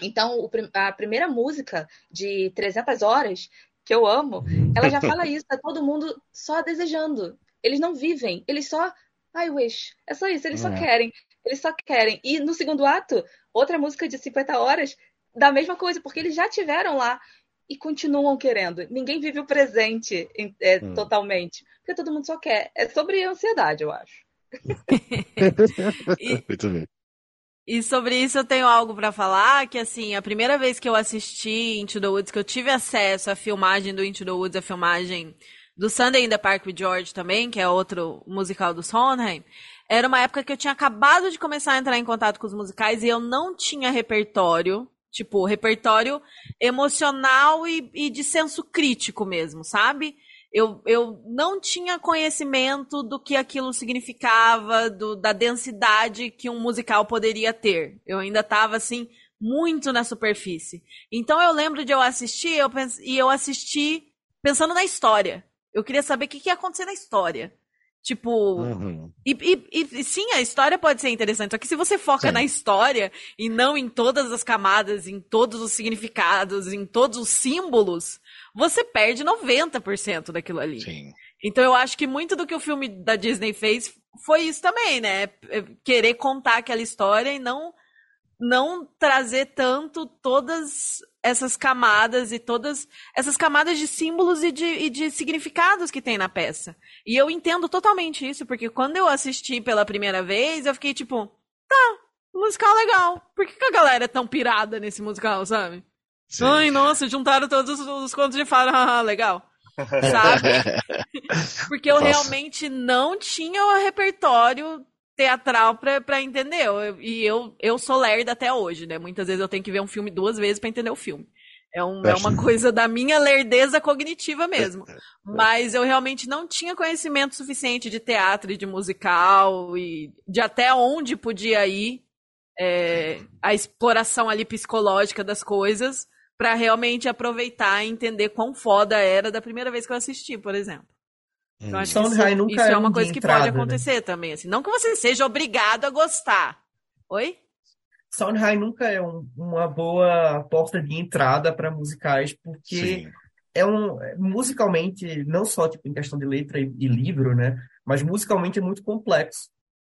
Então, a primeira música de 300 horas, que eu amo, ela já fala isso, é todo mundo só desejando. Eles não vivem, eles só I wish. É só isso, eles só é. querem. Eles só querem. E no segundo ato, outra música de 50 horas, da mesma coisa, porque eles já tiveram lá e continuam querendo. Ninguém vive o presente é, hum. totalmente, porque todo mundo só quer. É sobre ansiedade, eu acho. e, Muito bem. E sobre isso eu tenho algo para falar, que assim, a primeira vez que eu assisti Into the Woods, que eu tive acesso à filmagem do Into the Woods, a filmagem do Sunday in the Park with George também, que é outro musical do Sondheim, era uma época que eu tinha acabado de começar a entrar em contato com os musicais e eu não tinha repertório Tipo, repertório emocional e, e de senso crítico mesmo, sabe? Eu, eu não tinha conhecimento do que aquilo significava, do, da densidade que um musical poderia ter. Eu ainda estava assim, muito na superfície. Então eu lembro de eu assistir eu e eu assisti pensando na história. Eu queria saber o que, que ia acontecer na história. Tipo. Uhum. E, e, e, sim, a história pode ser interessante. Só que se você foca sim. na história e não em todas as camadas, em todos os significados, em todos os símbolos, você perde 90% daquilo ali. Sim. Então eu acho que muito do que o filme da Disney fez foi isso também, né? É querer contar aquela história e não não trazer tanto todas essas camadas e todas essas camadas de símbolos e de, e de significados que tem na peça. E eu entendo totalmente isso, porque quando eu assisti pela primeira vez, eu fiquei tipo, tá, musical legal. Por que, que a galera é tão pirada nesse musical, sabe? Sim. Ai, nossa, juntaram todos os, os contos de fada, legal. Sabe? Porque eu nossa. realmente não tinha o repertório teatral pra, pra entender. Eu, e eu, eu sou lerda até hoje, né? Muitas vezes eu tenho que ver um filme duas vezes para entender o filme. É, um, é uma coisa da minha lerdeza cognitiva mesmo. Mas eu realmente não tinha conhecimento suficiente de teatro e de musical e de até onde podia ir é, a exploração ali psicológica das coisas para realmente aproveitar e entender quão foda era da primeira vez que eu assisti, por exemplo. Então, acho que isso, isso é, é uma coisa que entrada, pode né? acontecer né? também, assim. Não que você seja obrigado a gostar. Oi? Sondheim nunca é um, uma boa porta de entrada para musicais, porque Sim. é um musicalmente, não só tipo, em questão de letra e, e livro, né? Mas musicalmente é muito complexo.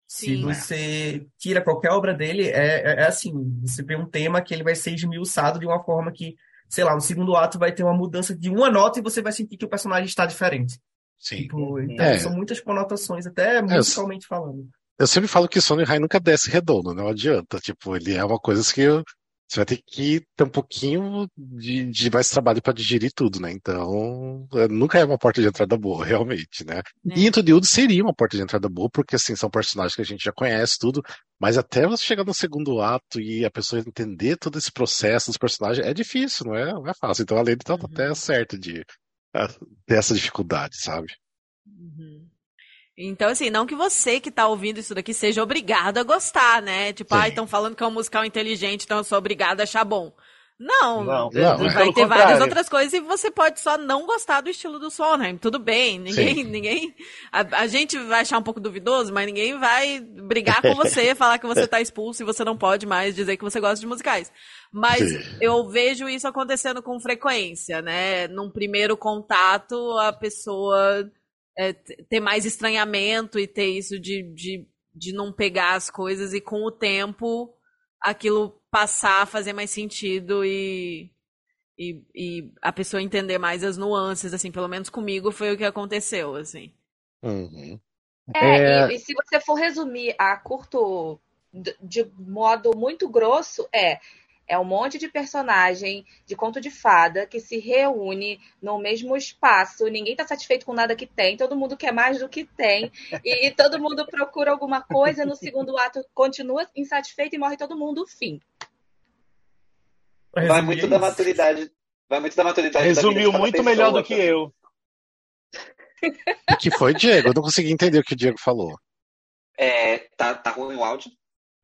Sim, Se você tira qualquer obra dele, é, é, é, assim, você vê um tema que ele vai ser esmiuçado de uma forma que, sei lá, no segundo ato vai ter uma mudança de uma nota e você vai sentir que o personagem está diferente. Sim. Tipo, então, é. são muitas conotações, até musicalmente falando. Eu sempre falo que Sonic nunca desce redondo, não adianta. Tipo, ele é uma coisa que você vai ter que ter um pouquinho de, de mais trabalho para digerir tudo, né? Então, é, nunca é uma porta de entrada boa, realmente, né? É. E Into the Wood seria uma porta de entrada boa, porque, assim, são personagens que a gente já conhece tudo, mas até você chegar no segundo ato e a pessoa entender todo esse processo dos personagens, é difícil, não é, não é fácil. Então, a Lady tá uhum. até certa de ter essa dificuldade, sabe? Uhum. Então, assim, não que você que tá ouvindo isso daqui seja obrigado a gostar, né? Tipo, ah, estão falando que é um musical inteligente, então eu sou obrigado a achar bom. Não, não, não vai ter várias outras coisas e você pode só não gostar do estilo do Sondheim. Tudo bem, ninguém, Sim. ninguém, a, a, gente vai achar um pouco duvidoso, mas ninguém vai brigar com você, falar que você tá expulso e você não pode mais dizer que você gosta de musicais. Mas Sim. eu vejo isso acontecendo com frequência, né? Num primeiro contato, a pessoa é, ter mais estranhamento e ter isso de, de, de não pegar as coisas e com o tempo aquilo passar a fazer mais sentido e, e, e, a pessoa entender mais as nuances, assim, pelo menos comigo foi o que aconteceu, assim. Uhum. É, é... E, e, se você for resumir a curto, de modo muito grosso, é é um monte de personagem de conto de fada que se reúne no mesmo espaço. Ninguém está satisfeito com nada que tem, todo mundo quer mais do que tem. E, e todo mundo procura alguma coisa. No segundo ato, continua insatisfeito e morre todo mundo. Fim. Vai muito da maturidade. Vai muito da maturidade. Resumiu da muito melhor do que eu. O que foi, Diego? Eu não consegui entender o que o Diego falou. É, tá, tá ruim o áudio?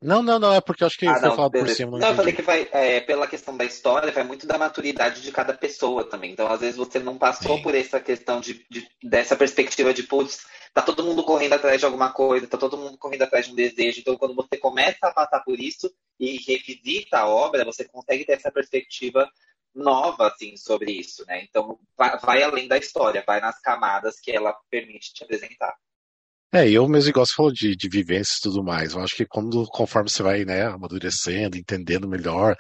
Não, não, não, é porque eu acho que ah, foi falado por cima. Não, não eu falei que vai, é, pela questão da história, vai muito da maturidade de cada pessoa também. Então, às vezes, você não passou Sim. por essa questão de, de, dessa perspectiva de, putz, tá todo mundo correndo atrás de alguma coisa, tá todo mundo correndo atrás de um desejo. Então, quando você começa a passar por isso e revisita a obra, você consegue ter essa perspectiva nova, assim, sobre isso, né? Então, vai, vai além da história, vai nas camadas que ela permite te apresentar. É, eu mesmo igual você falou de, de vivências e tudo mais. Eu acho que quando, conforme você vai, né, amadurecendo, entendendo melhor,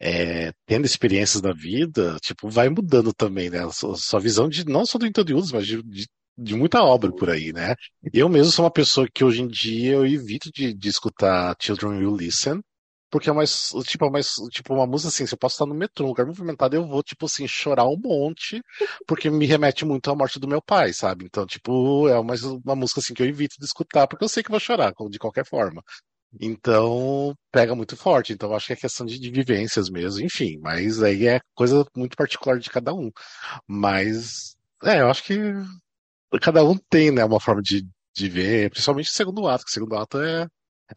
é, tendo experiências da vida, tipo, vai mudando também, né? A sua, visão de, não só do Intodulos, mas de, de, de, muita obra por aí, né? Eu mesmo sou uma pessoa que hoje em dia eu evito de, de escutar Children Will Listen, porque é mais, tipo, é mais, tipo, uma música assim, se eu posso estar no metrô, um lugar movimentado, eu vou, tipo assim, chorar um monte, porque me remete muito à morte do meu pai, sabe? Então, tipo, é uma, uma música assim que eu evito de escutar, porque eu sei que vou chorar, de qualquer forma. Então, pega muito forte. Então, acho que é questão de, de vivências mesmo, enfim, mas aí é coisa muito particular de cada um. Mas, é, eu acho que cada um tem, né, uma forma de, de ver, principalmente o segundo ato, que o segundo ato é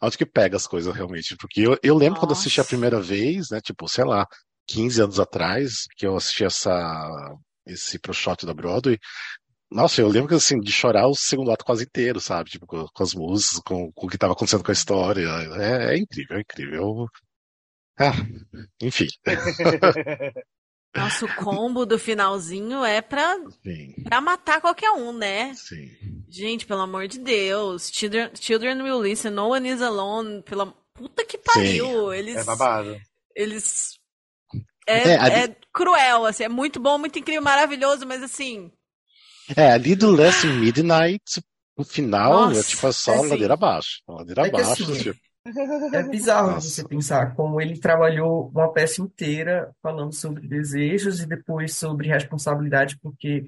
onde que pega as coisas realmente. Porque eu, eu lembro Nossa. quando assisti a primeira vez, né? Tipo, sei lá, 15 anos atrás, que eu assisti essa, esse pro shot da Broadway. Nossa, eu lembro assim, de chorar o segundo ato quase inteiro, sabe? Tipo, com, com as músicas, com, com, o que estava acontecendo com a história. É, é incrível, é incrível. Ah, enfim. Nosso combo do finalzinho é pra, pra matar qualquer um, né? Sim. Gente, pelo amor de Deus. Children, children will listen, no one is alone. Pela puta que pariu. Sim. Eles. É babado. Eles. É, é, ali... é, cruel, assim. É muito bom, muito incrível, maravilhoso, mas assim. É, ali do Last Midnight, no final, Nossa, é tipo só é assim, ladeira abaixo. Ladeira é abaixo. Assim, tipo... É bizarro Nossa. você pensar como ele trabalhou uma peça inteira falando sobre desejos e depois sobre responsabilidade, porque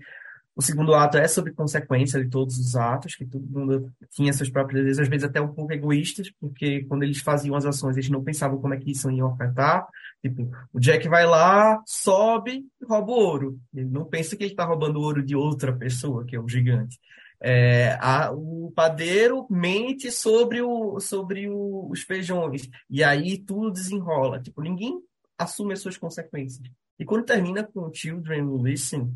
o segundo ato é sobre consequência de todos os atos, que todo mundo tinha seus próprios desejos, às vezes até um pouco egoístas, porque quando eles faziam as ações, eles não pensavam como é que isso ia afetar. Tipo, o Jack vai lá, sobe e rouba o ouro. Ele não pensa que ele está roubando o ouro de outra pessoa, que é o gigante. É, a, o padeiro mente sobre, o, sobre o, os feijões. E aí tudo desenrola. Tipo, ninguém assume as suas consequências. E quando termina com Children Listen,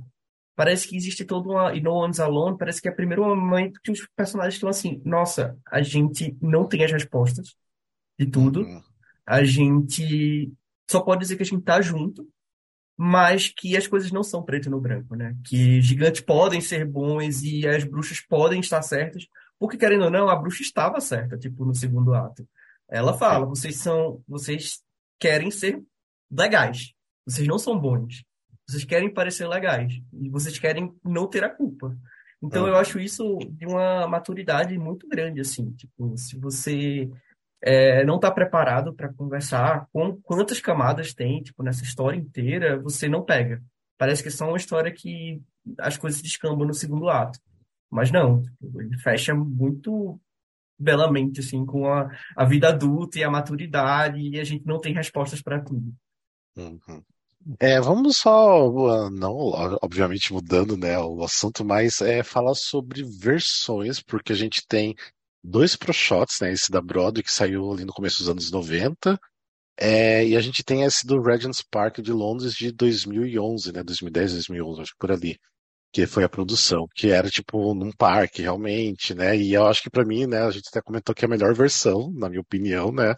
parece que existe toda uma. E No One's Alone, parece que é o primeiro momento que os personagens estão assim: nossa, a gente não tem as respostas de tudo, Uhum. a gente só pode dizer que a gente tá junto, mas que as coisas não são preto no branco, né? Que gigantes podem ser bons e as bruxas podem estar certas, porque querendo ou não, a bruxa estava certa, tipo, no segundo ato. Ela fala, vocês são, vocês querem ser legais, vocês não são bons. Vocês querem parecer legais e vocês querem não ter a culpa. Então eu acho isso de uma maturidade muito grande, assim, tipo, se você é, não está preparado para conversar com quantas camadas tem, tipo, nessa história inteira, você não pega. Parece que é só uma história que as coisas descambam no segundo ato. Mas não, tipo, ele fecha muito belamente, assim, com a, a vida adulta e a maturidade, e a gente não tem respostas para tudo. Uhum. É, vamos só, não, obviamente mudando, né, o assunto, mas é falar sobre versões, porque a gente tem dois pro shots, né, esse da Broadway que saiu ali no começo dos anos 90, é, e a gente tem esse do Regent's Park de Londres de 2011, né, 2010, 2011, acho que por ali, que foi a produção, que era tipo num parque realmente, né, e eu acho que pra mim, né, a gente até comentou que é a melhor versão, na minha opinião, né,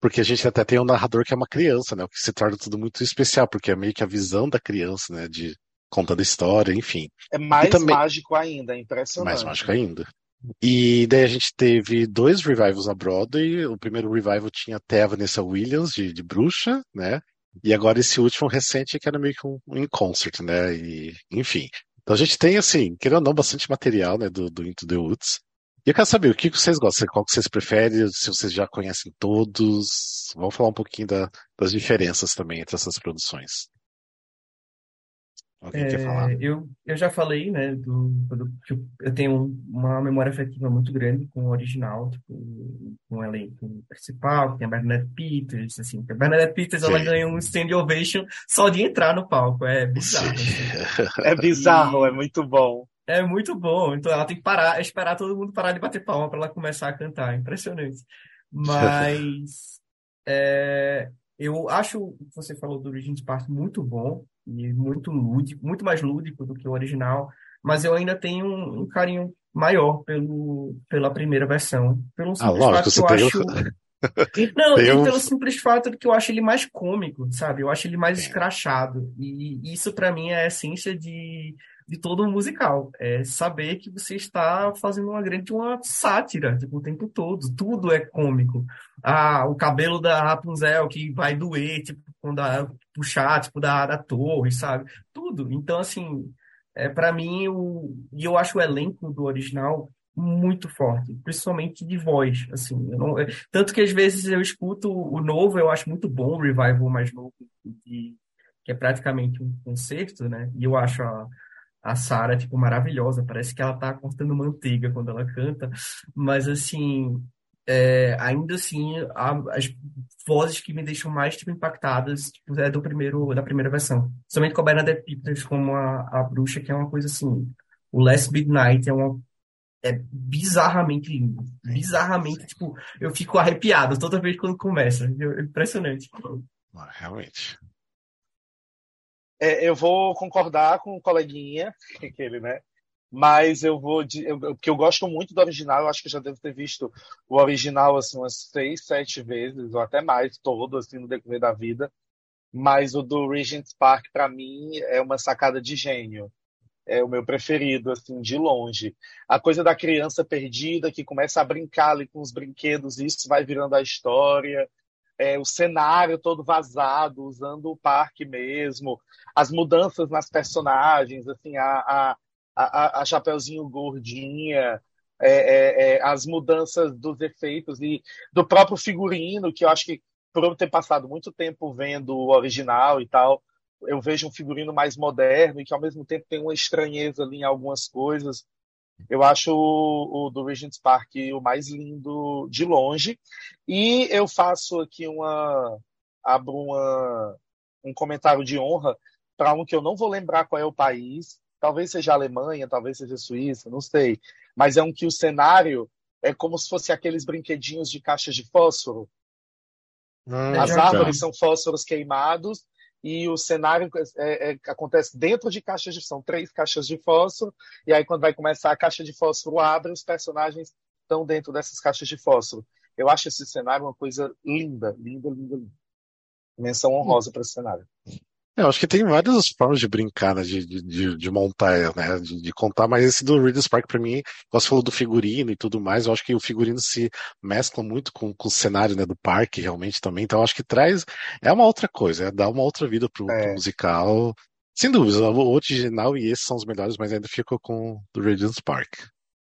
porque a gente até tem um narrador que é uma criança, né? O que se torna tudo muito especial, porque é meio que a visão da criança, né? De contando a história, enfim. É mais também- mágico ainda, é impressionante. Mais mágico ainda. E daí a gente teve dois revivals na Broadway. O primeiro revival tinha até a Vanessa Williams, de, de bruxa, né? E agora esse último recente, que era meio que um, in concert, né? E, enfim. Então a gente tem, assim, querendo ou não, bastante material, né? Do, do Into the Woods. E eu quero saber o que que vocês gostam, qual que vocês preferem, se vocês já conhecem todos. Vamos falar um pouquinho da- das diferenças também entre essas produções. Alguém quer falar? É, eu, eu já falei, né, do, do- eu- tenho um- uma memória afetiva muito grande com o original, tipo, com o elenco principal, que tem a Bernadette Peters, assim, a Bernadette Peters, ela Sim. ganha um stand ovation só de entrar no palco, é bizarro, assim. É bizarro, é muito bom. É muito bom, então ela tem que parar, esperar todo mundo parar de bater palma para ela começar a cantar, impressionante. Mas é, eu acho o que você falou do Regent's Park muito bom e muito lúdico, muito mais lúdico do que o original, mas eu ainda tenho um, um carinho maior pelo, pela primeira versão, pelo Ah, simples lógico, fato você que eu tem acho não, Tem um- pelo simples fato de que eu acho ele mais cômico, sabe? Eu acho ele mais É. escrachado. E isso pra mim é a essência de, de todo um musical. É saber que você está fazendo uma grande uma sátira, tipo, o tempo todo. Tudo é cômico. Ah, o cabelo da Rapunzel que vai doer, tipo, quando a, puxar, tipo, da, da torre, sabe? Tudo. Então, assim, é, para mim, o, e eu acho o elenco do original muito forte, principalmente de voz, assim, não, é- tanto que às vezes eu escuto o novo, eu acho muito bom o revival mais novo, de- que é praticamente um concerto, né, e eu acho a, a Sarah, tipo, maravilhosa, parece que ela tá cortando manteiga quando ela canta, mas assim, é, ainda assim, a- as vozes que me deixam mais, tipo, impactadas, tipo, é do primeiro, da primeira versão, somente com a Bernadette Peters como a, a bruxa, que é uma coisa assim, o Last Midnight é uma é bizarramente lindo. Bizarramente, tipo, eu fico arrepiado toda vez quando começa. É impressionante. Realmente. É, eu vou concordar com o coleguinha, aquele, né? Mas eu vou. de- Eu, porque eu gosto muito do original, eu acho que já devo ter visto o original assim, umas seis, sete vezes, ou até mais, todo, assim, no decorrer da vida. Mas o do Regent's Park, para mim, é uma sacada de gênio. É o meu preferido, assim, de longe. A coisa da criança perdida que começa a brincar ali com os brinquedos, e isso vai virando a história. É, o cenário todo vazado, usando o parque mesmo. As mudanças nas personagens, assim, a, a, a, a Chapeuzinho Gordinha, é, é, é, as mudanças dos efeitos e do próprio figurino, que eu acho que por eu ter passado muito tempo vendo o original e tal, eu vejo um figurino mais moderno e que ao mesmo tempo tem uma estranheza ali em algumas coisas. Eu acho o, o do Regent's Park o mais lindo de longe. E eu faço aqui uma. abro uma, um comentário de honra para um que eu não vou lembrar qual é o país. Talvez seja a Alemanha, talvez seja a Suíça, não sei. Mas é um que o cenário é como se fosse aqueles brinquedinhos de caixas de fósforo. Hum, As árvores são fósforos queimados e o cenário é, é, acontece dentro de caixas de são três caixas de fósforo e aí quando vai começar a caixa de fósforo abre os personagens estão dentro dessas caixas de fósforo eu acho esse cenário uma coisa linda linda linda, linda. menção honrosa para esse cenário é, eu acho que tem várias formas de brincar, né, de, de, de montar, né, de, de, contar, mas esse do Reader's Park, para mim, você falou do figurino e tudo mais, eu acho que o figurino se mescla muito com, com o cenário, né, do parque, realmente, também, então acho que traz, é uma outra coisa, é dar uma outra vida pro, é. pro musical, sem dúvida, o original e esse são os melhores, mas ainda fico com o Regent's Park.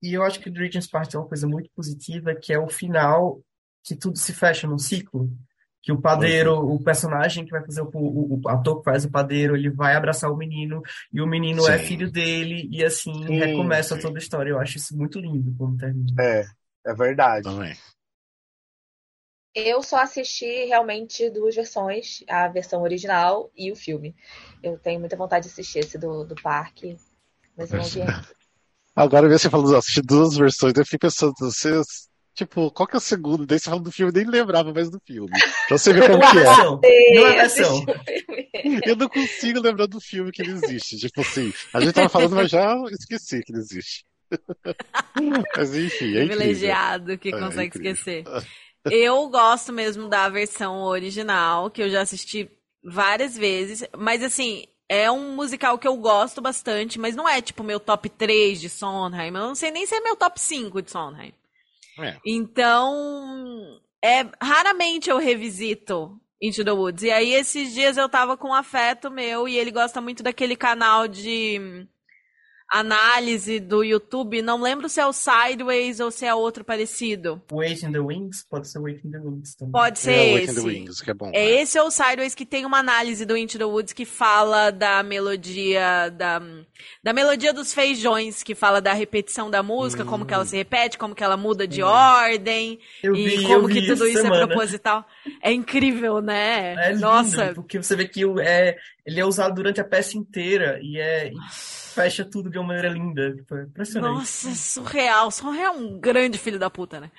E eu acho que o Regent's Park tem uma coisa muito positiva, que é o final, que tudo se fecha num ciclo que o padeiro, o personagem que vai fazer o, o, o, ator que faz o padeiro, ele vai abraçar o menino e o menino é sim. é filho dele e assim sim, recomeça sim. toda a história. Eu acho isso muito lindo como termina. É, é verdade. Também. Eu só assisti realmente duas versões, a versão original e o filme. Eu tenho muita vontade de assistir esse do, do parque, mas eu não vi. Agora, você falando, assistir duas versões, eu fico pensando, vocês Tipo, qual que é o segundo? Daí você fala do filme, nem lembrava mais do filme. Então você vê como que é. Não é ação. Eu não consigo lembrar do filme que ele existe. Tipo assim, a gente tava falando, mas já esqueci que ele existe. Mas enfim, é Privilegiado que é consegue é esquecer. Eu gosto mesmo da versão original, que eu já assisti várias vezes, mas assim, é um musical que eu gosto bastante, mas não é tipo meu top 3 de Sondheim. Eu não sei nem se é meu top 5 de Sondheim. É. Então, é, raramente eu revisito Into the Woods. E aí, esses dias eu tava com um afeto meu e ele gosta muito daquele canal de análise do YouTube, não lembro se é o Sideways ou se é outro parecido. Wait in the Wings? Pode ser Wait in the Wings também. Pode ser é, esse. Wait in the Wings, que é bom. É né? esse ou o Sideways que tem uma análise do Into the Woods que fala da melodia da, da melodia dos feijões, que fala da repetição da música, hum. como que ela se repete, como que ela muda de hum. ordem eu e vi, como que tudo isso semana. é proposital. É incrível, né? É lindo, Nossa, porque você vê que é, ele é usado durante a peça inteira e é fecha tudo de uma maneira linda. Tipo, é impressionante. Nossa, surreal. Surreal é um grande filho da puta, né?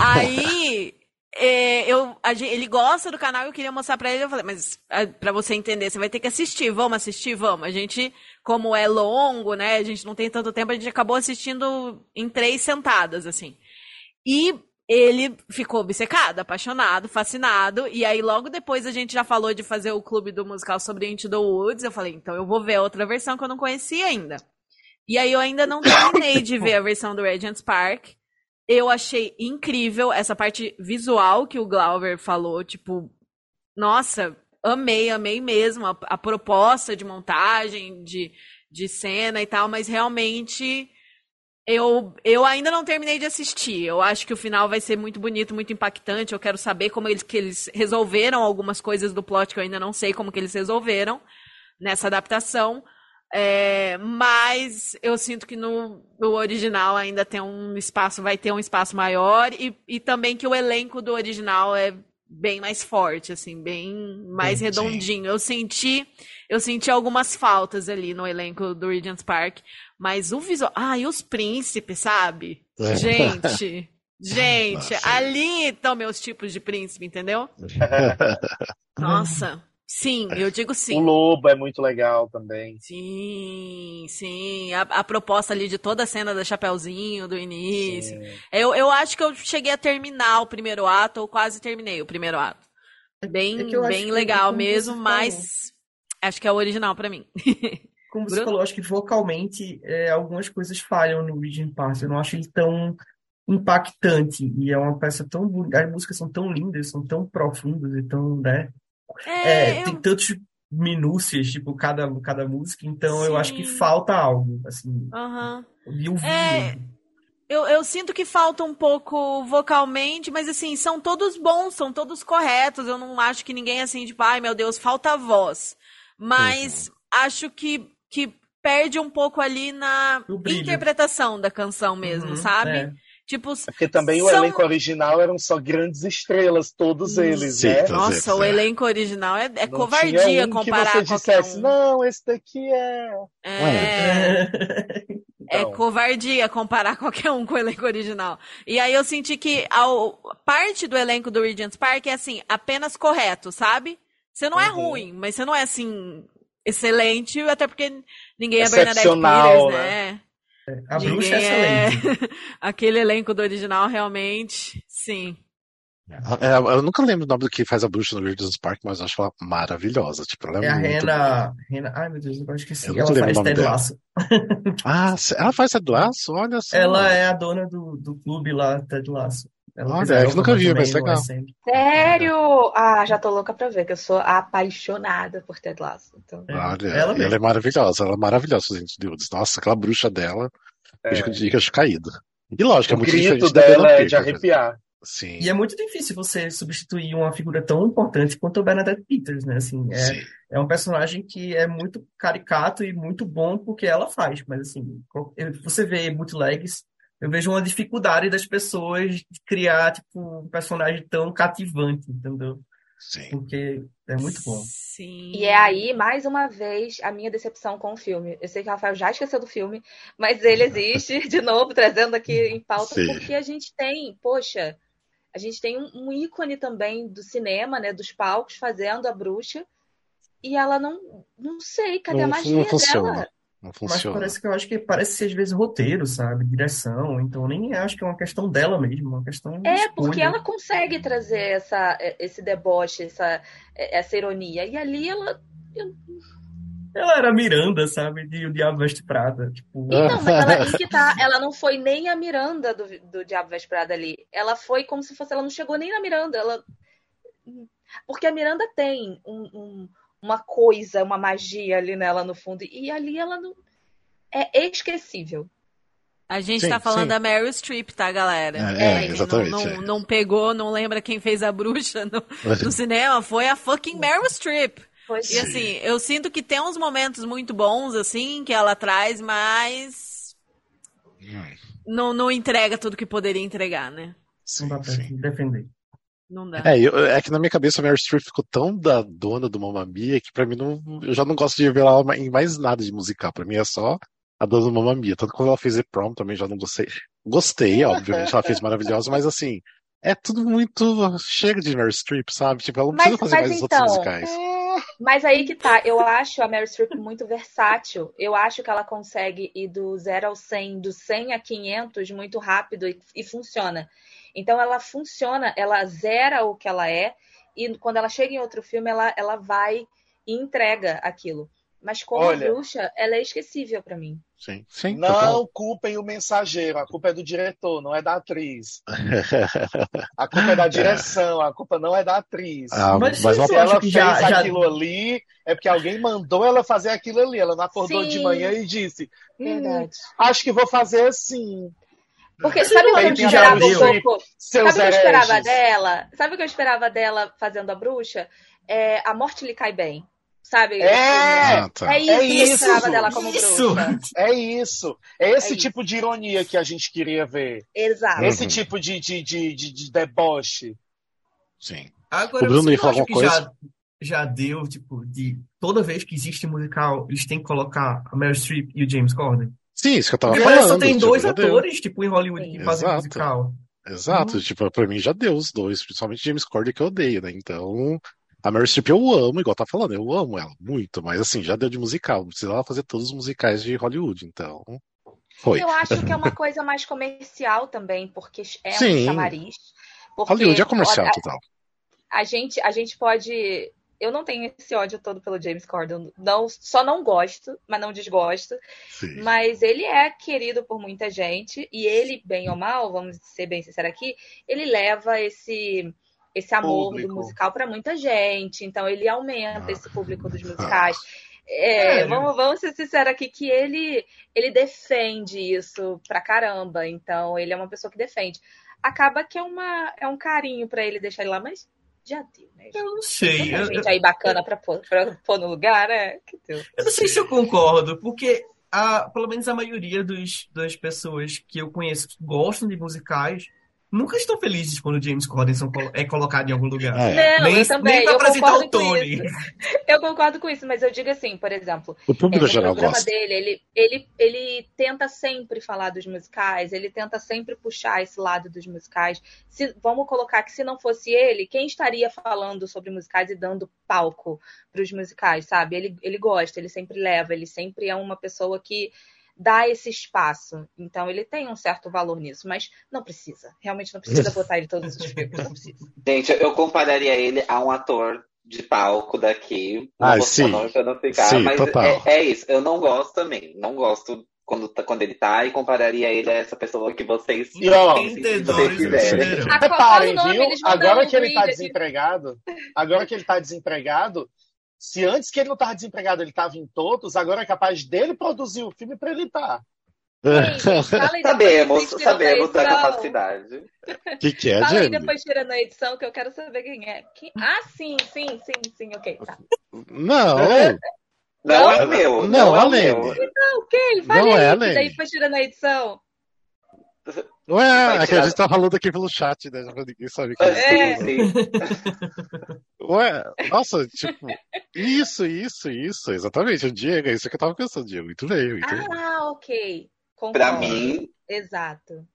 Aí. É, eu, a, ele gosta do canal, eu queria mostrar pra ele, eu falei, mas para você entender, você vai ter que assistir, vamos assistir, vamos. A gente, como é longo, né, a gente não tem tanto tempo, a gente acabou assistindo em três sentadas, assim. E ele ficou obcecado, apaixonado, fascinado. E aí, logo depois, a gente já falou de fazer o clube do musical sobre Into the Woods. Eu falei, então eu vou ver a outra versão que eu não conhecia ainda. E aí, eu ainda não terminei de ver a versão do Regent's Park. Eu achei incrível essa parte visual que o Glauber falou. Tipo, nossa, amei, amei mesmo a, a proposta de montagem, de, de cena e tal, mas realmente eu, eu ainda não terminei de assistir. Eu acho que o final vai ser muito bonito, muito impactante. Eu quero saber como eles, que eles resolveram algumas coisas do plot que eu ainda não sei como que eles resolveram nessa adaptação. É, mas eu sinto que no, no, original ainda tem um espaço, vai ter um espaço maior e, e também que o elenco do original é bem mais forte, assim, bem mais Entendi. redondinho. Eu senti, eu senti algumas faltas ali no elenco do Regent's Park, mas o visual. Ah, e os príncipes, sabe? É. Gente. Gente, Nossa. ali estão meus tipos de príncipe, entendeu? Nossa. Sim, eu digo sim. O lobo é muito legal também. Sim, sim. A, a proposta ali de toda a cena do Chapeuzinho, do início. Eu, eu acho que eu cheguei a terminar o primeiro ato, ou quase terminei o primeiro ato. Bem, é bem legal mesmo, mas acho que é o original para mim. como você falou, acho que vocalmente é, algumas coisas falham no Regent Park. Eu não acho ele tão impactante. E é uma peça tão bonita. As músicas são tão lindas, são tão profundas e tão, né? É, é eu... Tem tantos minúcias, tipo, cada, cada música. Então Sim. eu acho que falta algo, assim. Uhum. E o é... Eu, eu sinto que falta um pouco vocalmente, mas assim, são todos bons, são todos corretos. Eu não acho que ninguém assim, tipo, ai meu Deus, falta voz. Mas uhum. acho que que perde um pouco ali na interpretação da canção mesmo, uhum, sabe? É. Tipo, é Porque também são... o elenco original eram só grandes estrelas, todos eles, Sim, né? Nossa, o elenco original é, é covardia um comparar que você dissesse, um. Não, esse daqui é. É. É então. covardia comparar qualquer um com o elenco original. E aí eu senti que a parte do elenco do Regent's Park é assim, apenas correto, sabe? Você não é Uhum. ruim, mas você não é assim excelente, até porque ninguém é Bernadette Excepcional, Peters, né? A Ninguém bruxa é excelente. Aquele elenco do original, realmente, sim. É, eu nunca lembro o nome do que faz a bruxa no Weirdos Park, mas eu acho ela maravilhosa. Tipo, ela é, É a Rena, Rena. Ai, meu Deus, eu esqueci. Eu não Ela faz Ted. Lasso. Ah, ela faz Ted Lasso? Olha só. Ela é a dona do, do clube lá, Ted Lasso. Ela Olha, fez a é que nunca vi, mas legal. o. Sério? Ah, já tô louca pra ver, que eu sou apaixonada por Ted Lasso. Então... É, Olha, ela ela, mesmo. é maravilhosa. Ela é maravilhosa, gente de Woods. Nossa, aquela bruxa dela, É. eu de queixo caído. E lógico, é O muito grito diferente da dela é de arrepiar. Sim, E é muito difícil você substituir uma figura tão importante quanto o Bernadette Peters, né? Assim, é, sim. é um personagem que é muito caricato e muito bom porque ela faz, mas assim, eu- você vê bootlegs, eu vejo uma dificuldade das pessoas de criar, tipo, um personagem tão cativante, entendeu? sim. Porque é muito bom. Sim. E é aí, mais uma vez, a minha decepção com o filme. Eu sei que o Rafael já esqueceu do filme, mas ele existe, de novo, trazendo aqui em pauta, Sim. porque a gente tem, poxa, a gente tem um, ícone também do cinema, né, dos palcos, fazendo a bruxa, e ela não, não sei, cadê a Não- magia não funciona. dela? Não Mas funciona. parece que eu acho que parece ser às vezes roteiro, sabe? Direção, então nem acho que é uma questão dela mesmo, é uma questão É, porque ela consegue trazer essa, esse deboche, essa, essa ironia, e ali ela Ela era Miranda, sabe? De O Diabo Veste Prada. Tipo, Então, mas ela, aí que tá, ela não foi nem a Miranda do, do Diabo Veste Prada ali. Ela foi como se fosse, ela não chegou nem na Miranda. Ela... Porque a Miranda tem um- um- uma coisa, uma magia ali nela no fundo. E ali ela não. É esquecível. A gente Sim, tá falando sim. da Meryl Streep, tá, galera? É, é, exatamente, Não, é. não, não pegou, não lembra quem fez a bruxa no, no cinema, foi a fucking Meryl Streep. Pois E é. assim, eu sinto que tem uns momentos muito bons, assim, que ela traz, mas Hum, não, não entrega tudo que poderia entregar, né? não Sim, dá pra sim. defender. Não dá. É, eu- é que na minha cabeça a Meryl Streep ficou tão da dona do Mamma Mia que pra mim não, eu já não gosto de ver ela em mais nada de musical. Pra mim é só a dona do Mamma Mia. Tanto quando ela fez The Prom também já não gostei. Gostei, obviamente, ela fez maravilhosa, mas assim, é tudo muito. Chega de Meryl Streep, sabe? Tipo, ela não Mas- precisa fazer mas mais os então, outros musicais. Mas aí que tá, eu acho a Meryl Streep muito versátil. Eu acho que ela consegue ir do 0 ao 100, do 100 a 500 muito rápido e, e funciona. Então ela funciona, ela zera o que ela é e quando ela chega em outro filme ela, ela vai e entrega aquilo. Mas como Olha. bruxa, ela é esquecível pra mim. Sim, sim. total. Não culpem o mensageiro, a culpa é do diretor, não é da atriz. A culpa é da direção, a culpa não é da atriz. Ah, Mas mas Se ela que fez já- já- aquilo ali, é porque alguém mandou ela fazer aquilo ali. Ela não acordou Sim. de manhã e disse: hum, Verdade. Acho que vou fazer assim. Porque sabe o que eu esperava um pouco? Sabe o que eu esperava dela? Sabe o que eu esperava dela fazendo a bruxa? É, a morte lhe cai bem. Sabe? É! Ah, tá. É isso É que eu isso. esperava dela como Isso! bruxa. É isso. É esse É isso. tipo de ironia que a gente queria ver. Exato. Uhum. Esse tipo de, de, de, de, de deboche. Sim. Agora, O Bruno ia falar alguma que coisa? já, já deu, tipo, de toda vez que existe musical, eles têm que colocar a Meryl Streep e o James Corden? Sim, isso que eu tava Porque que falando. só tem tipo, dois deu. atores, tipo, em Hollywood que Sim. fazem Exato. musical. Exato, Uhum. tipo, pra mim já deu os dois, principalmente James Corden que eu odeio, né? Então, a Meryl Streep eu amo, igual tá falando, eu amo ela muito, mas assim, já deu de musical, não precisava fazer todos os musicais de Hollywood, então, foi. Eu acho que é uma coisa mais comercial também, porque é um Sim. chamariz. Porque Hollywood é comercial a, total. a gente, a gente pode. Eu não tenho esse ódio todo pelo James Corden. Não, só não gosto, mas não desgosto. Sim. Mas ele é querido por muita gente. E ele, bem ou mal, vamos ser bem sinceros aqui, ele leva esse, esse amor Público. do musical para muita gente. Então ele aumenta Ah. esse público dos musicais. É, É. vamos, vamos ser sinceros aqui que ele, ele defende isso pra caramba. Então ele é uma pessoa que defende. Acaba que é, uma, é um carinho pra ele deixar ele lá, mas já deu, né? Eu não Tem sei. Eu, gente aí bacana pra pôr, pôr no lugar, né? Eu não sei se eu concordo, porque a, pelo menos a maioria dos, das pessoas que eu conheço que gostam de musicais nunca estão felizes quando o James Corden é colocado em algum lugar. É. Não, nem, eu também. Nem pra eu apresentar o Tony. Eu concordo com isso, mas eu digo assim, por exemplo, o público é, geral programa gosta. dele, ele, ele, ele tenta sempre falar dos musicais, ele tenta sempre puxar esse lado dos musicais. Se, vamos colocar que se não fosse ele, quem estaria falando sobre musicais e dando palco para os musicais, sabe? Ele, ele gosta, ele sempre leva, ele sempre é uma pessoa que dá esse espaço. Então ele tem um certo valor nisso, mas não precisa. Realmente não precisa botar ele todos os filmes, não precisa. Gente, eu compararia ele a um ator de palco daqui. Ah, sim. Não ficar, sim, mas total. É, é, isso. Eu não gosto também. Não gosto quando, quando ele tá e compararia ele a essa pessoa que vocês, E, ó, vocês quiserem. Qual- qual Reparem, viu? Agora que ele tá desempregado, agora que ele tá desempregado, se antes que ele não tava desempregado, ele tava em todos, agora é capaz dele produzir o filme pra ele estar. Ei, fala aí depois Sabemos, sabemos da capacidade. O que, que é, Fala aí depois tira na edição que eu quero saber quem é. Quem- Ah, sim, sim, sim, sim, ok, tá. Não, Não é meu. Não, Não, é o além. meu. Ok, fale Não aí, é, que Lene. daí depois tira na edição. Não é, é que a gente tá falando aqui pelo chat, né? Ninguém sabe que é. É. Sim, sim. Ué, nossa, tipo, isso, isso, isso, exatamente, o Diego, é isso que eu tava pensando, Diego, muito bem, muito bem. Ah, ok. Concordo. Pra mim, Exato,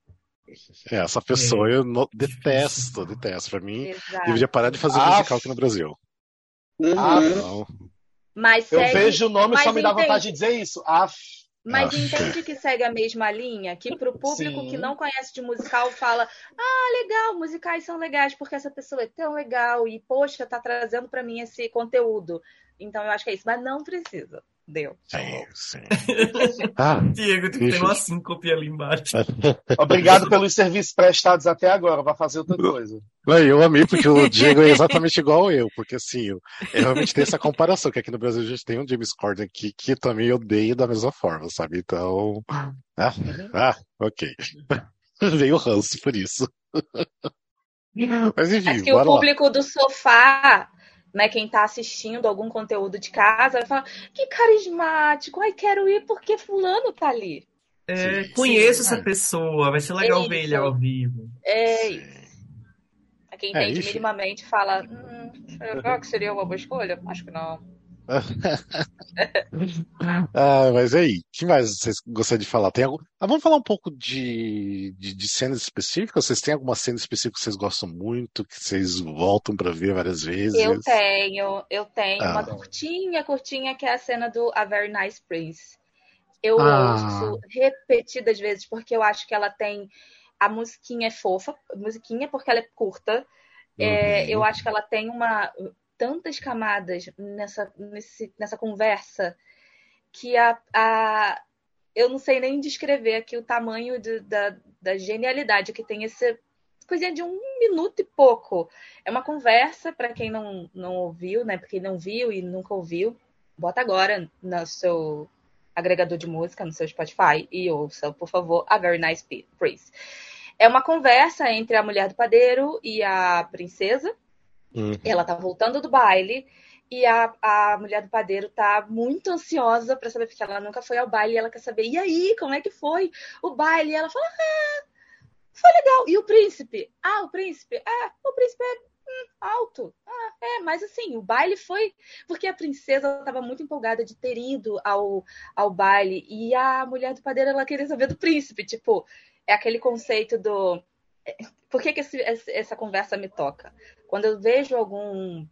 É, essa pessoa eu no- detesto, detesto, pra mim, exato. deveria parar de fazer Ah, musical aqui no Brasil. uhum. Ah, Não, Mas Eu segue, vejo o nome e só me dá vontade de dizer isso. Af. Mas Ah. entende que segue a mesma linha, que pro público Sim. que não conhece de musical fala: "Ah, legal, musicais são legais porque essa pessoa é tão legal e poxa, tá trazendo pra mim esse conteúdo". Então eu acho que é isso, mas não precisa. Deu. sim, sim. Ah, Diego, tu tem uma síncope ali embaixo. Obrigado pelos serviços prestados até agora. Vai fazer outra coisa. Não, eu amei porque o Diego é exatamente igual eu, porque assim, eu, eu realmente tenho essa comparação, que aqui no Brasil a gente tem um James Corden aqui que também odeio da mesma forma, sabe? Então. Ah, ah ok. Veio o ranço por isso. Mas enfim, Acho que o bora lá. público do sofá, né, quem tá assistindo algum conteúdo de casa, vai falar: "Que carismático, ai quero ir porque fulano tá ali". É, Sim. conheço Sim. essa pessoa, vai ser legal É ver ele ao vivo. É isso. Quem É entende isso. minimamente fala: "Hum, será que seria uma boa escolha?". Acho que não. Ah, mas aí, o que mais vocês gostariam de falar? Tem algum... ah, vamos falar um pouco de, de, de cenas específicas? Vocês têm alguma cena específica que vocês gostam muito, que vocês voltam pra ver várias vezes? Eu tenho, eu tenho Ah. uma curtinha, curtinha, que é a cena do A Very Nice Prince. Eu Ah. ouço repetidas vezes, porque eu acho que ela tem. A musiquinha é fofa, musiquinha porque ela é curta. É, Uhum. eu acho que ela tem uma tantas camadas nessa, nesse, nessa conversa que a, a eu não sei nem descrever aqui o tamanho de- da, da genialidade que tem esse coisinha de um minuto e pouco. É uma conversa para quem não, não ouviu, né? Para quem não viu e nunca ouviu, bota agora no seu agregador de música, no seu Spotify e ouça, por favor, A Very Nice Prince. É uma conversa entre a mulher do padeiro e a princesa. Uhum. Ela tá voltando do baile e a, a mulher do padeiro tá muito ansiosa pra saber, porque ela nunca foi ao baile e ela quer saber, e aí, como é que foi o baile? E ela fala, ah, foi legal. E o príncipe? Ah, o príncipe? Ah, o príncipe é hum, alto. Ah, é, mas assim, o baile foi. Porque a princesa estava muito empolgada de ter ido ao, ao baile e a mulher do padeiro ela queria saber do príncipe. Tipo, é aquele conceito do. Por que, que esse- essa conversa me toca? Quando eu vejo algum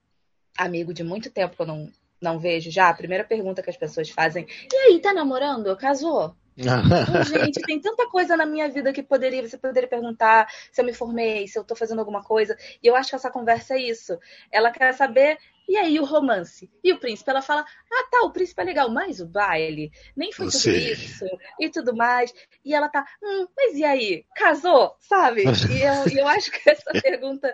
amigo de muito tempo que eu não, não vejo já, a primeira pergunta que as pessoas fazem: E aí, tá namorando? Casou? Gente, tem tanta coisa na minha vida que poderia, você poderia perguntar se eu me formei, se eu tô fazendo alguma coisa. E eu acho que essa conversa é isso. Ela quer saber, e aí o romance? E o príncipe? Ela fala, ah tá, o príncipe é legal, mas o baile nem foi tudo isso e tudo mais. E ela tá, hum, mas e aí? Casou? Sabe? E eu, eu acho que essa pergunta.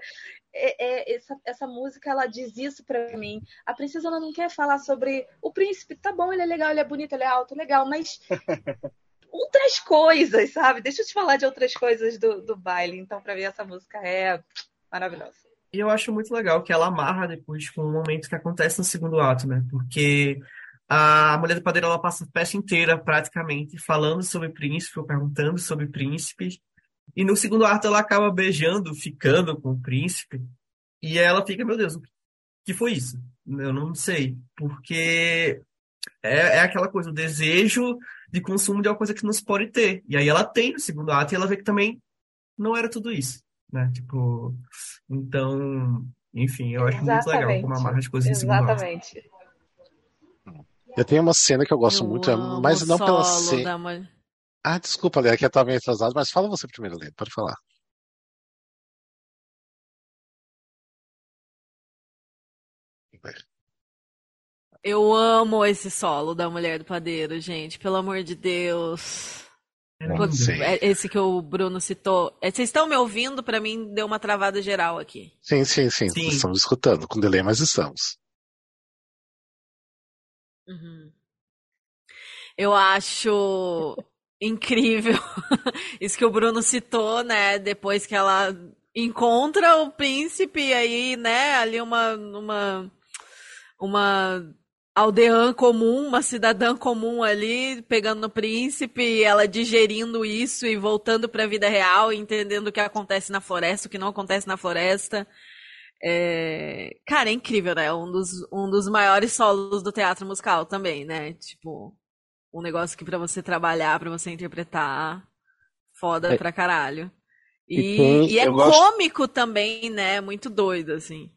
É, é- essa, essa música ela diz isso pra mim. A princesa ela não quer falar sobre o príncipe, tá bom, ele é legal, ele é bonito, ele é alto, legal, mas outras coisas, sabe? Deixa eu te falar de outras coisas do, do baile. Então, pra mim, essa música é maravilhosa. E eu acho muito legal que ela amarra depois com o momento que acontece no segundo ato, né? Porque a mulher do padeiro ela passa a peça inteira praticamente falando sobre príncipe, ou perguntando sobre príncipes. E no segundo ato ela acaba beijando, ficando com o príncipe. E ela fica, meu Deus, o que foi isso? Eu não sei. Porque é, é aquela coisa, o desejo de consumo de uma coisa que não se pode ter. E aí ela tem no segundo ato e ela vê que também não era tudo isso. Né? Tipo, então, enfim, eu acho Exatamente. muito legal como amarra as coisas Exatamente. em segundo ato. Eu tenho uma cena que eu gosto eu muito, é mas não pela cena. Ah, desculpa, Lê, que eu tava meio atrasado, mas fala você primeiro, Lê, pode falar. Eu amo esse solo da Mulher do Padeiro, gente, pelo amor de Deus. É, esse que o Bruno citou. É, vocês estão me ouvindo? Para mim deu uma travada geral aqui. Sim, sim, sim, sim. Estamos escutando. Com delay, mas estamos. Uhum. Eu acho incrível isso que o Bruno citou, né? Depois que ela encontra o príncipe, aí, né, ali uma, uma, uma aldeã comum, uma cidadã comum ali, pegando no príncipe, ela digerindo isso e voltando para a vida real, entendendo o que acontece na floresta, o que não acontece na floresta. É... Cara, é incrível, né? Um dos, um dos maiores solos do teatro musical também, né? Tipo, um negócio que para você trabalhar, para você interpretar, foda é. pra caralho. E, e, e é cômico gosto... também, né? Muito doido, assim.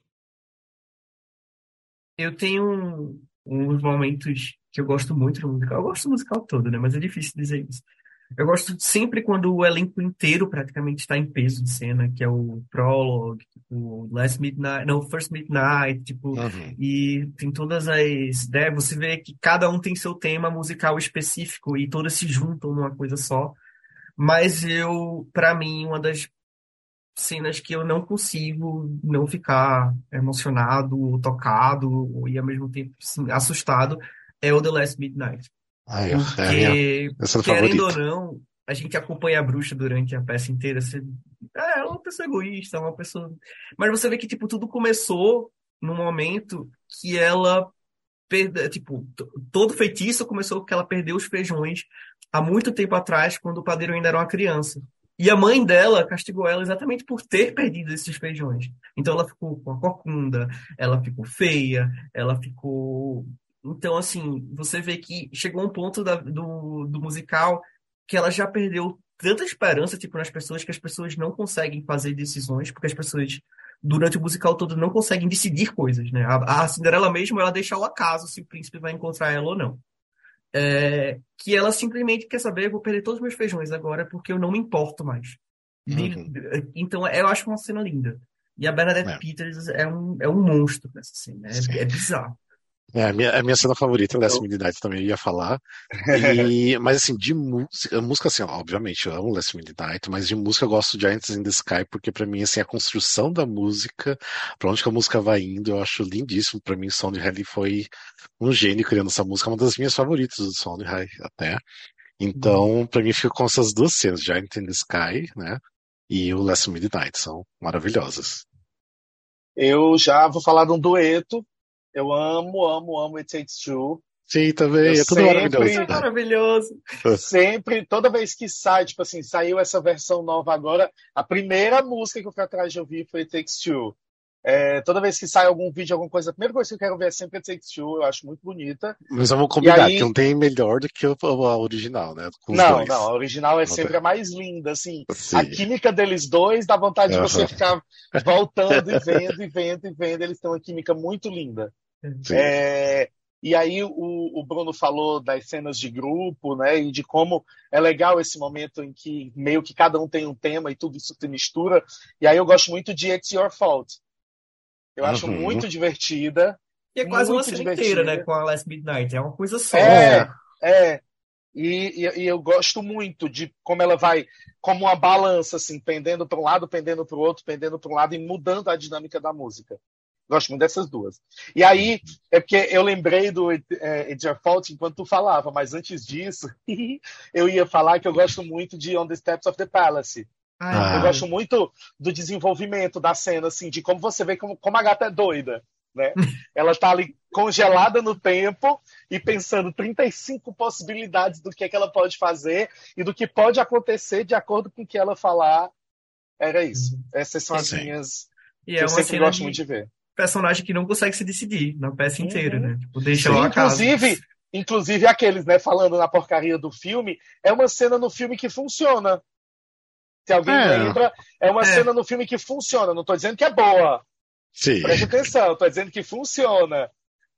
Eu tenho uns momentos que eu gosto muito do musical. Eu gosto do musical todo, né? Mas é difícil dizer isso. Eu gosto sempre quando o elenco inteiro praticamente está em peso de cena, que é o Prologue, o Last Midnight, não, First Midnight, tipo, uhum. e tem todas as, né, você vê que cada um tem seu tema musical específico e todas se juntam numa coisa só. Mas eu, para mim, uma das cenas que eu não consigo não ficar emocionado, tocado e ao mesmo tempo assim, assustado é o The Last Midnight. Ai, Porque, é querendo ou não, a gente acompanha a bruxa durante a peça inteira. Você, é, uma pessoa egoísta, uma pessoa. Mas você vê que tipo, tudo começou no momento que ela perde, tipo, todo feitiço começou porque ela perdeu os feijões há muito tempo atrás, quando o padeiro ainda era uma criança. E a mãe dela castigou ela exatamente por ter perdido esses feijões. Então ela ficou com a corcunda, ela ficou feia, ela ficou. Então, assim, você vê que chegou um ponto da, do, do musical que ela já perdeu tanta esperança tipo, nas pessoas que as pessoas não conseguem fazer decisões, porque as pessoas, durante o musical todo, não conseguem decidir coisas, né? A, a Cinderela mesmo, ela deixa ao acaso se o príncipe vai encontrar ela ou não é, que ela simplesmente quer saber, eu vou perder todos os meus feijões agora porque eu não me importo mais. Uhum. Então, eu acho uma cena linda. E a Bernadette é. Peters é um, é um monstro nessa cena. É, é bizarro. É, a minha, a minha cena favorita é Last Midnight também ia falar. E, mas assim, de música, música assim, obviamente eu amo Last Midnight, mas de música eu gosto de Giants in the Sky, porque para mim assim, a construção da música, para onde que a música vai indo, eu acho lindíssimo. Para mim, Sound Rally foi um gênio criando essa música, uma das minhas favoritas do Sound High até. Então, para mim fica com essas duas cenas, Giant in the Sky, né? E o Last Midnight, são maravilhosas. Eu já vou falar de um dueto eu amo, amo, amo It Takes Two. Sim, também. Eu é tudo sempre, maravilhoso. É maravilhoso. Sempre, toda vez que sai, tipo assim, saiu essa versão nova agora, a primeira música que eu fui atrás de ouvir foi It Takes Two. É, toda vez que sai algum vídeo, alguma coisa, a primeira coisa que eu quero ver é sempre a Take Two, eu acho muito bonita. Mas vamos combinar aí... que não tem melhor do que a original, né? não, dois. não, a original é não sempre tem. a mais linda, assim. Sim. A química deles dois dá vontade de você ficar voltando e vendo e vendo e vendo. Eles têm uma química muito linda. É, e aí o, o, Bruno falou das cenas de grupo, né? E de como é legal esse momento em que meio que cada um tem um tema e tudo isso se mistura. E aí eu gosto muito de It's Your Fault eu uhum. acho muito divertida. E é quase uma cena inteira, né? Com a Last Midnight. É uma coisa só. É, é. E, e, e, eu gosto muito de como ela vai, como uma balança, assim, pendendo para um lado, pendendo para o outro, pendendo para um lado e mudando a dinâmica da música. Gosto muito dessas duas. E aí, é porque eu lembrei do é, It's Your Fault enquanto tu falava, mas antes disso, eu ia falar que eu gosto muito de On the Steps of the Palace. Ah. Eu gosto muito do desenvolvimento da cena, assim, de como você vê como, como a gata é doida. né? Ela está ali congelada no tempo e pensando 35 possibilidades do que, é que ela pode fazer e do que pode acontecer de acordo com o que ela falar. Era isso. Essas são as Sim. minhas E que é eu sempre gosto de muito de ver. personagem que não consegue se decidir na peça inteira, Uhum. né? Tipo, deixa Sim, casa. inclusive, inclusive aqueles, né, falando na porcaria do filme, é uma cena no filme que funciona. Se alguém É. lembra, é uma É. cena no filme que funciona. Não estou dizendo que é boa, Sim. preste atenção, estou dizendo que funciona.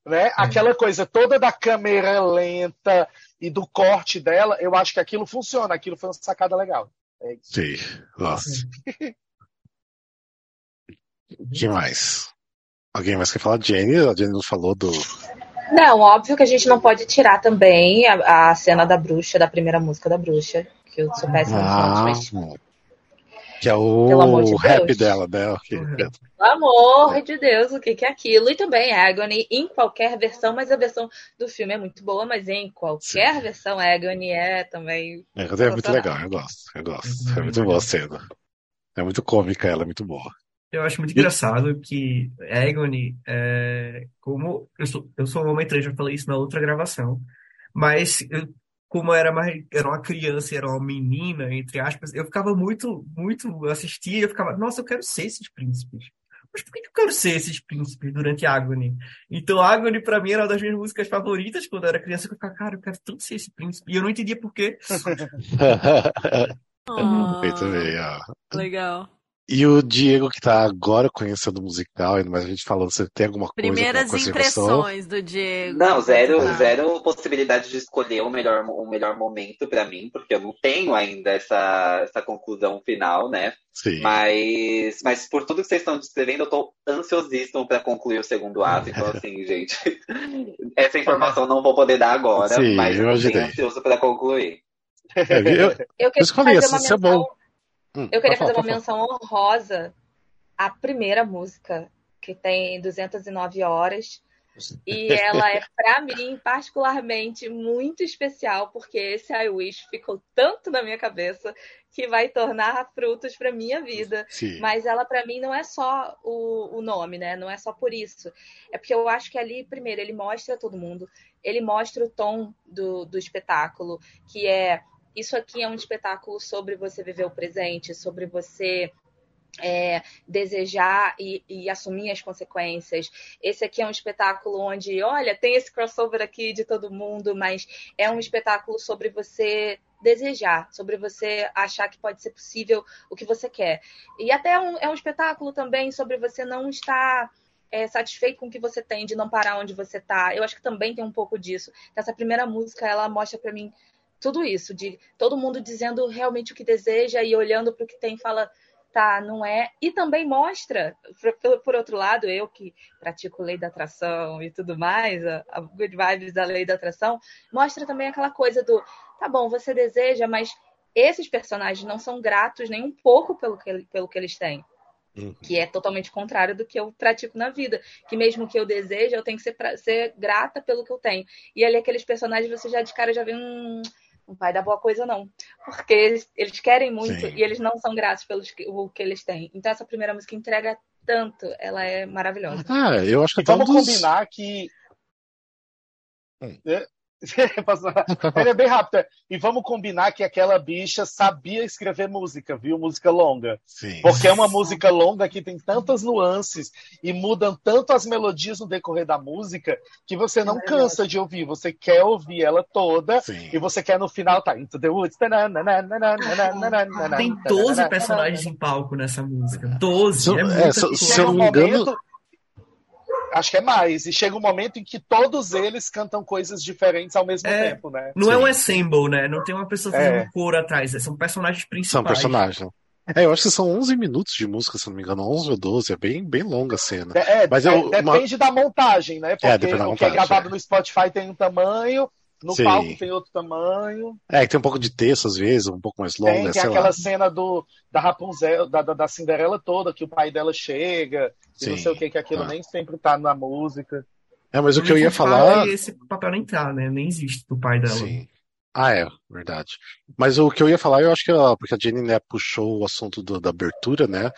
Né? Aquela coisa toda da câmera lenta e do corte dela, eu acho que aquilo funciona, aquilo foi uma sacada legal. É isso. Sim. Nossa. que mais? Alguém mais quer falar? Jenny? A Jenny não falou do. Não, óbvio que a gente não pode tirar também a, a cena da bruxa, da primeira música da bruxa, que eu sou péssima Ah, mas que é amor de o rap Deus. dela, né? Ok. Uhum. Pelo amor de Deus, o que, que é aquilo? E também Agony em qualquer versão, mas a versão do filme é muito boa, mas em qualquer versão Agony é também. É, é muito legal, eu gosto. Eu gosto. É muito boa a cena. É muito cômica, ela é muito boa. Eu acho muito engraçado que Agony, é, como eu sou, eu sou um homem trans, já falei isso na outra gravação, mas eu, como era mais, era uma criança, e era uma menina, entre aspas, eu ficava muito, muito assistia, eu ficava, nossa, eu quero ser esses príncipes. Mas por que eu quero ser esses príncipes durante Agony? Então Agony pra mim era uma das minhas músicas favoritas quando eu era criança, eu ficava, cara, eu quero tanto ser esse príncipe. E eu não entendia por quê. Ah, Muito bem, ó. legal. E o Diego, que tá agora conhecendo o musical, ainda mais a gente falando, você tem alguma coisa, Primeiras alguma coisa relação? impressões do Diego. Não, zero, Tá. zero possibilidade de escolher o melhor, o melhor momento pra mim, porque eu não tenho ainda essa, essa conclusão final, né? Sim. Mas, mas por tudo que vocês estão descrevendo, eu tô ansiosíssimo pra concluir o segundo ato. Então, assim, gente, essa informação eu não vou poder dar agora, Sim, mas eu imaginei. ansioso pra concluir. É, eu- Eu eu falei, fazer isso- uma isso é bom. Hum, Eu queria fazer uma falar, pode menção honrosa à primeira música, que tem 209 horas. E ela é, pra mim, particularmente muito especial, porque esse I Wish ficou tanto na minha cabeça que vai tornar frutos pra minha vida. falar. Sim. Mas ela, pra mim, não é só o, o nome, né? Não é só por isso. É porque eu acho que ali, primeiro, ele mostra todo mundo, ele mostra o tom do, do espetáculo, que é isso aqui é um espetáculo sobre você viver o presente, sobre você é, desejar e, e assumir as consequências. Esse aqui é um espetáculo onde, olha, tem esse crossover aqui de todo mundo, mas é um espetáculo sobre você desejar, sobre você achar que pode ser possível o que você quer. E até é um, é um espetáculo também sobre você não estar é, satisfeito com o que você tem, de não parar onde você está. Eu acho que também tem um pouco disso. Essa primeira música, ela mostra para mim tudo isso, de todo mundo dizendo realmente o que deseja e olhando para o que tem fala, tá, não é. E também mostra, por, por, outro lado, eu que pratico lei da atração e tudo mais, a, a good vibes da lei da atração, mostra também aquela coisa do, tá bom, você deseja, mas esses personagens não são gratos nem um pouco pelo que, pelo que eles têm. Uhum. Que é totalmente contrário do que eu pratico na vida. Que mesmo que eu deseje, eu tenho que ser, pra, ser grata pelo que eu tenho. E ali aqueles personagens, você já de cara já vê um não vai dar boa coisa, não. Porque eles, eles querem muito Sim. e eles não são gratos pelo que, o que eles têm. Então, essa primeira música entrega tanto, ela é maravilhosa. Ah, eu acho que E vamos dos... combinar que. Hum. É? Ele é bem rápido. E vamos combinar que aquela bicha sabia escrever música, viu? Música longa. Sim. Porque é uma música longa que tem tantas nuances e mudam tanto as melodias no decorrer da música que você não cansa de ouvir. Você quer ouvir ela toda Sim. e você quer no final tá Into the Woods. Tem 12 personagens em palco nessa música. 12. Se eu- é é, se- se eu um não me engano- momento. Acho que é mais. E chega um momento em que todos eles cantam coisas diferentes ao mesmo É. tempo, né? Não é Sim. um assemble, né? Não tem uma pessoa fazendo É. um coro atrás. São personagens São principais. personagens. É, eu acho que são 11 minutos de música, se não me engano, 11 ou 12, é bem, bem longa a cena. É, Mas é, eu- uma- depende da montagem, né? Porque depende da o que é montagem, gravado é. no Spotify tem um tamanho, no Sim. palco tem outro tamanho. É, que tem um pouco de texto às vezes, um pouco mais longa, Tem, tem sei aquela lá. cena do, da Rapunzel, da, da, da Cinderela toda, que o pai dela chega, e não Sim. sei o que, que aquilo Ah. nem sempre tá na música. É, mas o que eu ia falar. Esse papel nem tá, né? Nem existe do pai dela. Sim. Ah, é, verdade. Mas o que eu ia falar, eu acho que ela, porque a Jenny né, puxou o assunto do- da abertura, né?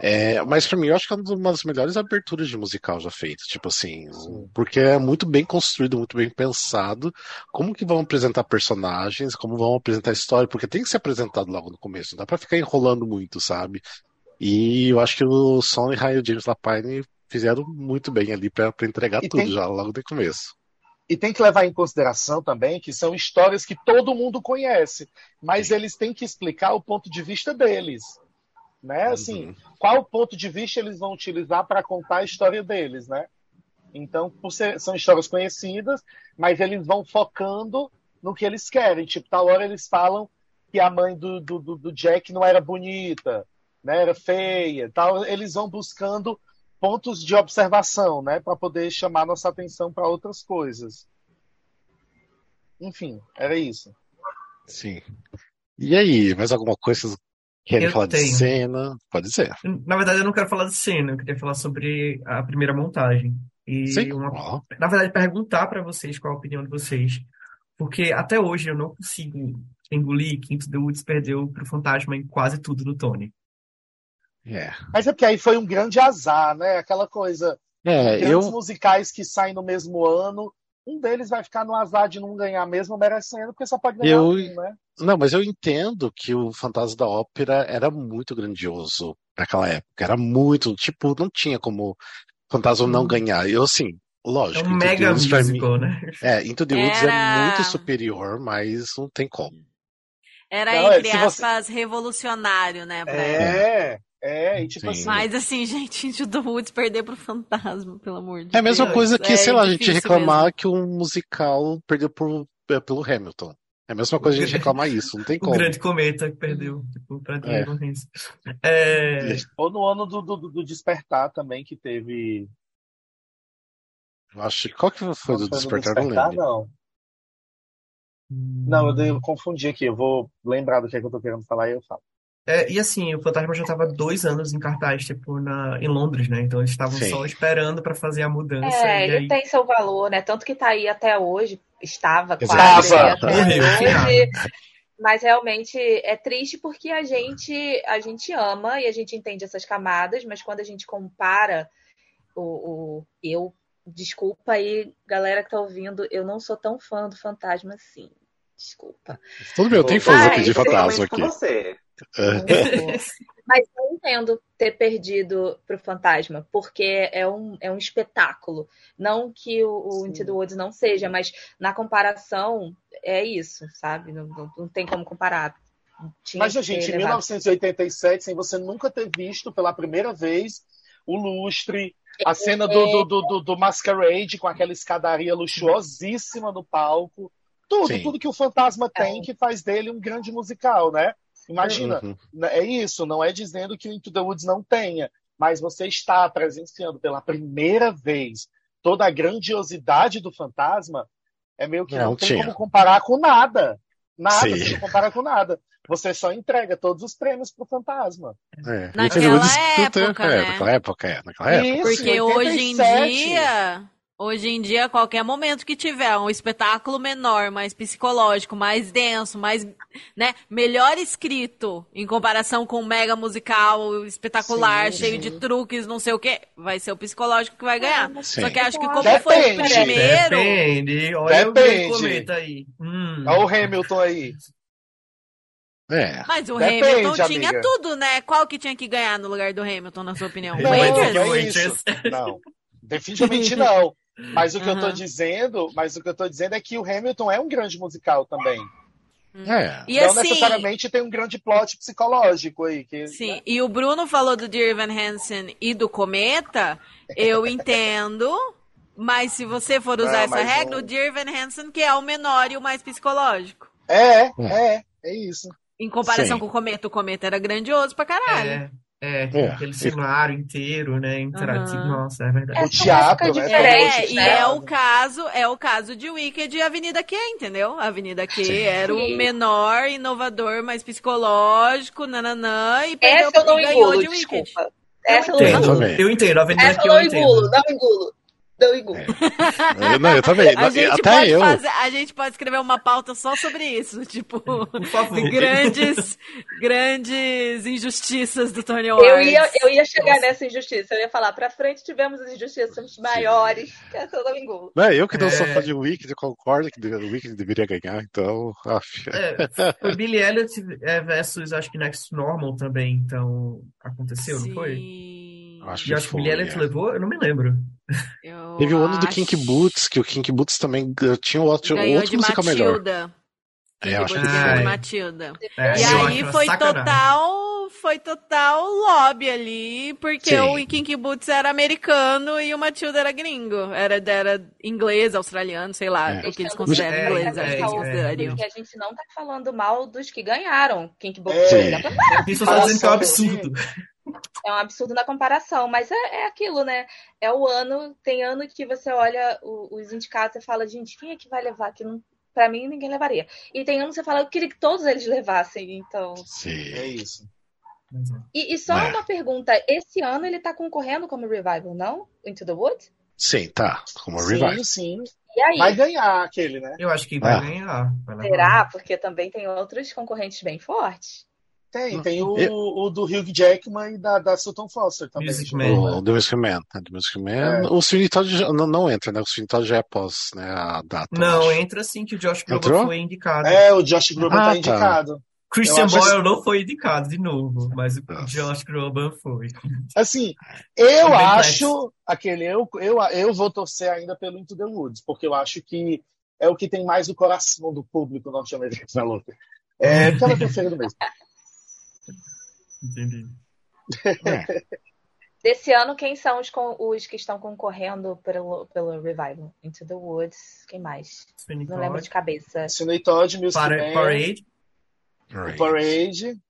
É, mas pra mim, eu acho que é uma das melhores aberturas de musical já feitas. Tipo assim, porque é muito bem construído, muito bem pensado. Como que vão apresentar personagens, como vão apresentar a história, porque tem que ser apresentado logo no começo. Não dá pra ficar enrolando muito, sabe? E eu acho que o Son e o James Lapine fizeram muito bem ali pra, pra entregar E tudo tem- já logo no começo. E tem que levar em consideração também que são histórias que todo mundo conhece, mas eles têm que explicar o ponto de vista deles. Né? Assim, Uhum. qual ponto de vista eles vão utilizar para contar a história deles, né? Então, ser- são histórias conhecidas, mas eles vão focando no que eles querem. Tipo, tal hora eles falam que a mãe do, do, do- Jack não era bonita, né? Era feia, tal. Eles vão buscando pontos de observação, né? Para poder chamar nossa atenção para outras coisas. Enfim, era isso. Sim. E aí, mais alguma coisa querem Eu falar de tenho. cena? Pode dizer. Na verdade, eu não quero falar de cena, eu queria falar sobre a primeira montagem. E Sim. uma- Ó, na verdade, perguntar para vocês qual a opinião de vocês. Porque até hoje eu não consigo engolir que Into the Woods perdeu pro Fantasma em quase tudo no Tony. é. Mas é porque aí foi um grande azar, né? Aquela coisa, É, grandes eu, musicais que saem no mesmo ano, um deles vai ficar no azar de não ganhar mesmo merecendo, porque só pode ganhar Eu- um, né? Não, mas eu entendo que o Fantasma da Ópera era muito grandioso naquela época. Era muito, tipo, não tinha como Fantasma não Hum. ganhar. Eu, assim, É lógico, um Into the mega pra mim- musical, né? É, Into the Woods Era- é muito superior, mas não tem como. Era, Não, é, entre se você- aspas, revolucionário, né? pra época. É, é, e tipo Sim. assim, Mas assim, gente, Into the Woods perder pro fantasma, pelo amor de É a mesma Deus. coisa que, É sei lá, a gente reclamar mesmo. que um musical perdeu por, é, pelo Hamilton. É a mesma coisa a gente reclamar isso, não tem O como. grande cometa que perdeu, tipo, pra É. É, ou no ano do, do, do Despertar também, que teve. Eu acho que qual que foi do Foi no Despertar, não Despertar, lembro. não. Não, eu, eu confundi aqui. Eu vou lembrar do que, é que eu tô querendo falar e eu falo. É, e assim, o Fantasma já estava dois anos em cartaz, tipo, na, em Londres, né? Então eles estavam só esperando para fazer a mudança. É, e ele aí tem seu valor, né? Tanto que tá aí até hoje, estava Exato. quase Estava. até Morreu, hoje. Mas realmente é triste porque a gente, a gente ama e a gente entende essas camadas, mas quando a gente compara o, o eu, desculpa aí, galera que tá ouvindo, eu não sou tão fã do Fantasma assim. Desculpa. Tudo bem, eu tenho fãs aqui de fantasma aqui. com você. É. Mas eu entendo ter perdido pro Fantasma, porque é um, é um espetáculo. Não que o, o. Into the Woods não seja, mas na comparação é isso, sabe? Não, não, não tem como comparar. Tinha Mas, gente, em levado. 1987, sem você nunca ter visto pela primeira vez o lustre, a cena do, do, do, do, do Masquerade com aquela escadaria luxuosíssima no palco, tudo, Sim. tudo que o fantasma tem que faz dele um grande musical, né? Imagina, Uhum. é isso, não é dizendo que o Into the Woods não tenha, mas você está presenciando pela primeira vez toda a grandiosidade do fantasma, é meio que não, Não tem tinha. como comparar com nada. Nada, Sim. você não compara com nada. Você só entrega todos os prêmios pro fantasma. É. Naquela época, é, né? naquela época, é, naquela época. Isso, Porque em hoje em 87. dia, hoje em dia, qualquer momento que tiver um espetáculo menor, mais psicológico, mais denso, mais, né, melhor escrito em comparação com um mega musical espetacular, Sim, cheio sim. de truques, não sei o quê, vai ser o psicológico que vai ganhar. Sim. Só que acho que como Depende. foi o primeiro, Depende, olha o Depende. cometa aí. Hum. Olha o Hamilton aí. É. mas o Depende, Hamilton tinha amiga. tudo, né? Qual que tinha que ganhar no lugar do Hamilton, na sua opinião? É isso. Não, definitivamente não. Mas o que eu tô dizendo, mas o que eu tô dizendo é que o Hamilton é um grande musical também. É. E não assim, necessariamente tem um grande plot psicológico aí. Que, Sim, e o Bruno falou do Dear Evan Hansen e do Cometa, eu entendo, mas se você for usar Não, essa regra, o- o Dear Evan Hansen que é o menor e o mais psicológico. É, é, é isso. Em comparação Sim. com o Cometa, o Cometa era grandioso pra caralho. É, é, É. aquele cenário inteiro, né? Interativo. Aham. Nossa, é verdade. É, O teatro, né? É, Diferente, e é o caso, é o caso de Wicked e Avenida Q, entendeu? Avenida Q Sim. era o menor, inovador, mais psicológico, nananã, e perdeu, Essa eu não ganhou engulo, de Wicked. desculpa. Essa eu entendo. não engulo. Eu entendo, a Avenida Essa que eu eu não engulo, entendo. não engulo. Não igual. É. Eu, não, eu também. A gente, Até pode eu. fazer- a gente pode escrever uma pauta só sobre isso. Tipo, grandes, grandes injustiças do Tony Awards. Eu ia, eu ia chegar Nossa. nessa injustiça. Eu ia falar, pra frente tivemos as injustiças maiores que essa do Domingo. Não, eu que não sou É. fã de Wicked, eu concordo que o Wicked deveria ganhar, então. af. É, foi Billy Elliot é, versus, acho que Next Normal também, então aconteceu, não foi? Sim. Acho E que acho que foi, Billy Elliot é. levou, eu não me lembro. Eu Teve o ano do Kinky Boots, que o Kinky Boots também tinha outro, Ganhou outro de musical melhor. Matilda. É, eu acho que Kinky Boots foi. Matilda. É, E aí foi sacanagem. total, foi total lobby ali, porque Sim. o Kinky Boots era americano e o Matilda era gringo. Era, era inglês, australiano, sei lá, É. o que eles consideram É, inglês, é, acho que eles é, considerariam. Porque a gente não tá falando mal dos que ganharam. Kink Book É. Sim. Isso só tá dizendo que é um absurdo. É um absurdo na comparação, mas é, é aquilo, né? É o ano, tem ano que você olha o- os indicados e fala, gente, quem é que vai levar? Que não, pra mim ninguém levaria. E tem ano que você fala, eu queria que todos eles levassem, então. Sim. É isso. É. E, e só É. uma pergunta: esse ano ele tá concorrendo como revival, não? Into the Woods? Sim, tá. Como revival. Sim, sim. E aí? Vai ganhar aquele, né? Eu acho que vai Ah. ganhar. vai. Será? Porque também tem outros concorrentes bem fortes. Tem, tem o, Eu- o do Hugh Jackman e da, da Sutton Foster também. Music tipo, Man. O The Music Man. né, The Music Man. É. O Sweeney Todd já- não, não entra, né? O Sweeney Todd já é após né, a data. Não, entra sim que o Josh Groban Entrou? foi indicado. É, o Josh Groban Ah, tá tá. indicado. Christian Boyle assim- não foi indicado de novo, mas o Nossa. Josh Groban foi. Assim, eu acho aquele eu, eu, eu vou torcer ainda pelo Into the Woods, porque eu acho que é o que tem mais o coração do público norte-americano. É, porque ela tem feira do mês. Entendi. É. Desse ano, quem são os, os que estão concorrendo pelo, pelo revival? Into the Woods, quem mais? Sweeney Não lembro de cabeça. Sidney Todd, Music Para- Man, Parade. Right. Parade.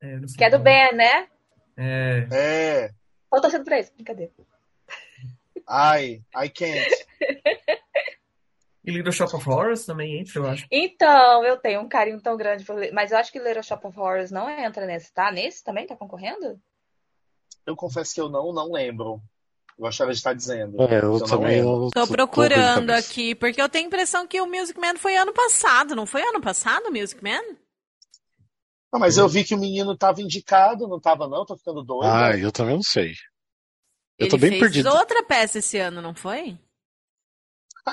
É, Que é do. Ben, né? É, É. Tô torcendo pra esse, brincadeira. Ai, I can't. E Little Shop of Horrors também entra, eu acho. Então, eu tenho um carinho tão grande por. Mas eu acho que Little Shop of Horrors não entra nesse, tá? Nesse também tá concorrendo? Eu confesso que eu não, não lembro. Eu gostaria de estar dizendo. É, eu não também não Tô procurando aqui, porque eu tenho a impressão que o Music Man foi ano passado, não foi ano passado o Music Man? Não, mas eu vi que o menino tava indicado, não tava não? Tô ficando doido. Ah, eu também não sei. Eu Ele tô bem fez perdido. outra peça esse ano, não foi?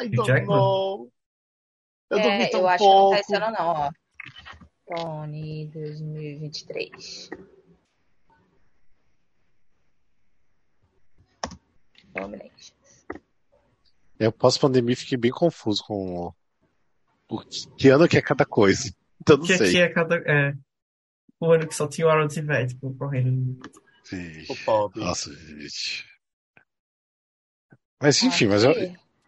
I don't Jackman? know. Eu dormi é, tão eu acho que não pouco. tá esse ano, não, ó. Tony 2023. Domination. Eu pós-pandemia fiquei bem confuso com o, que, que ano que é cada coisa. Então não Que aqui sei. é cada. É, o ano que só tinha o Aaron Tveit concorrendo. Sim. O pop. Nossa, gente. Mas enfim, mas eu.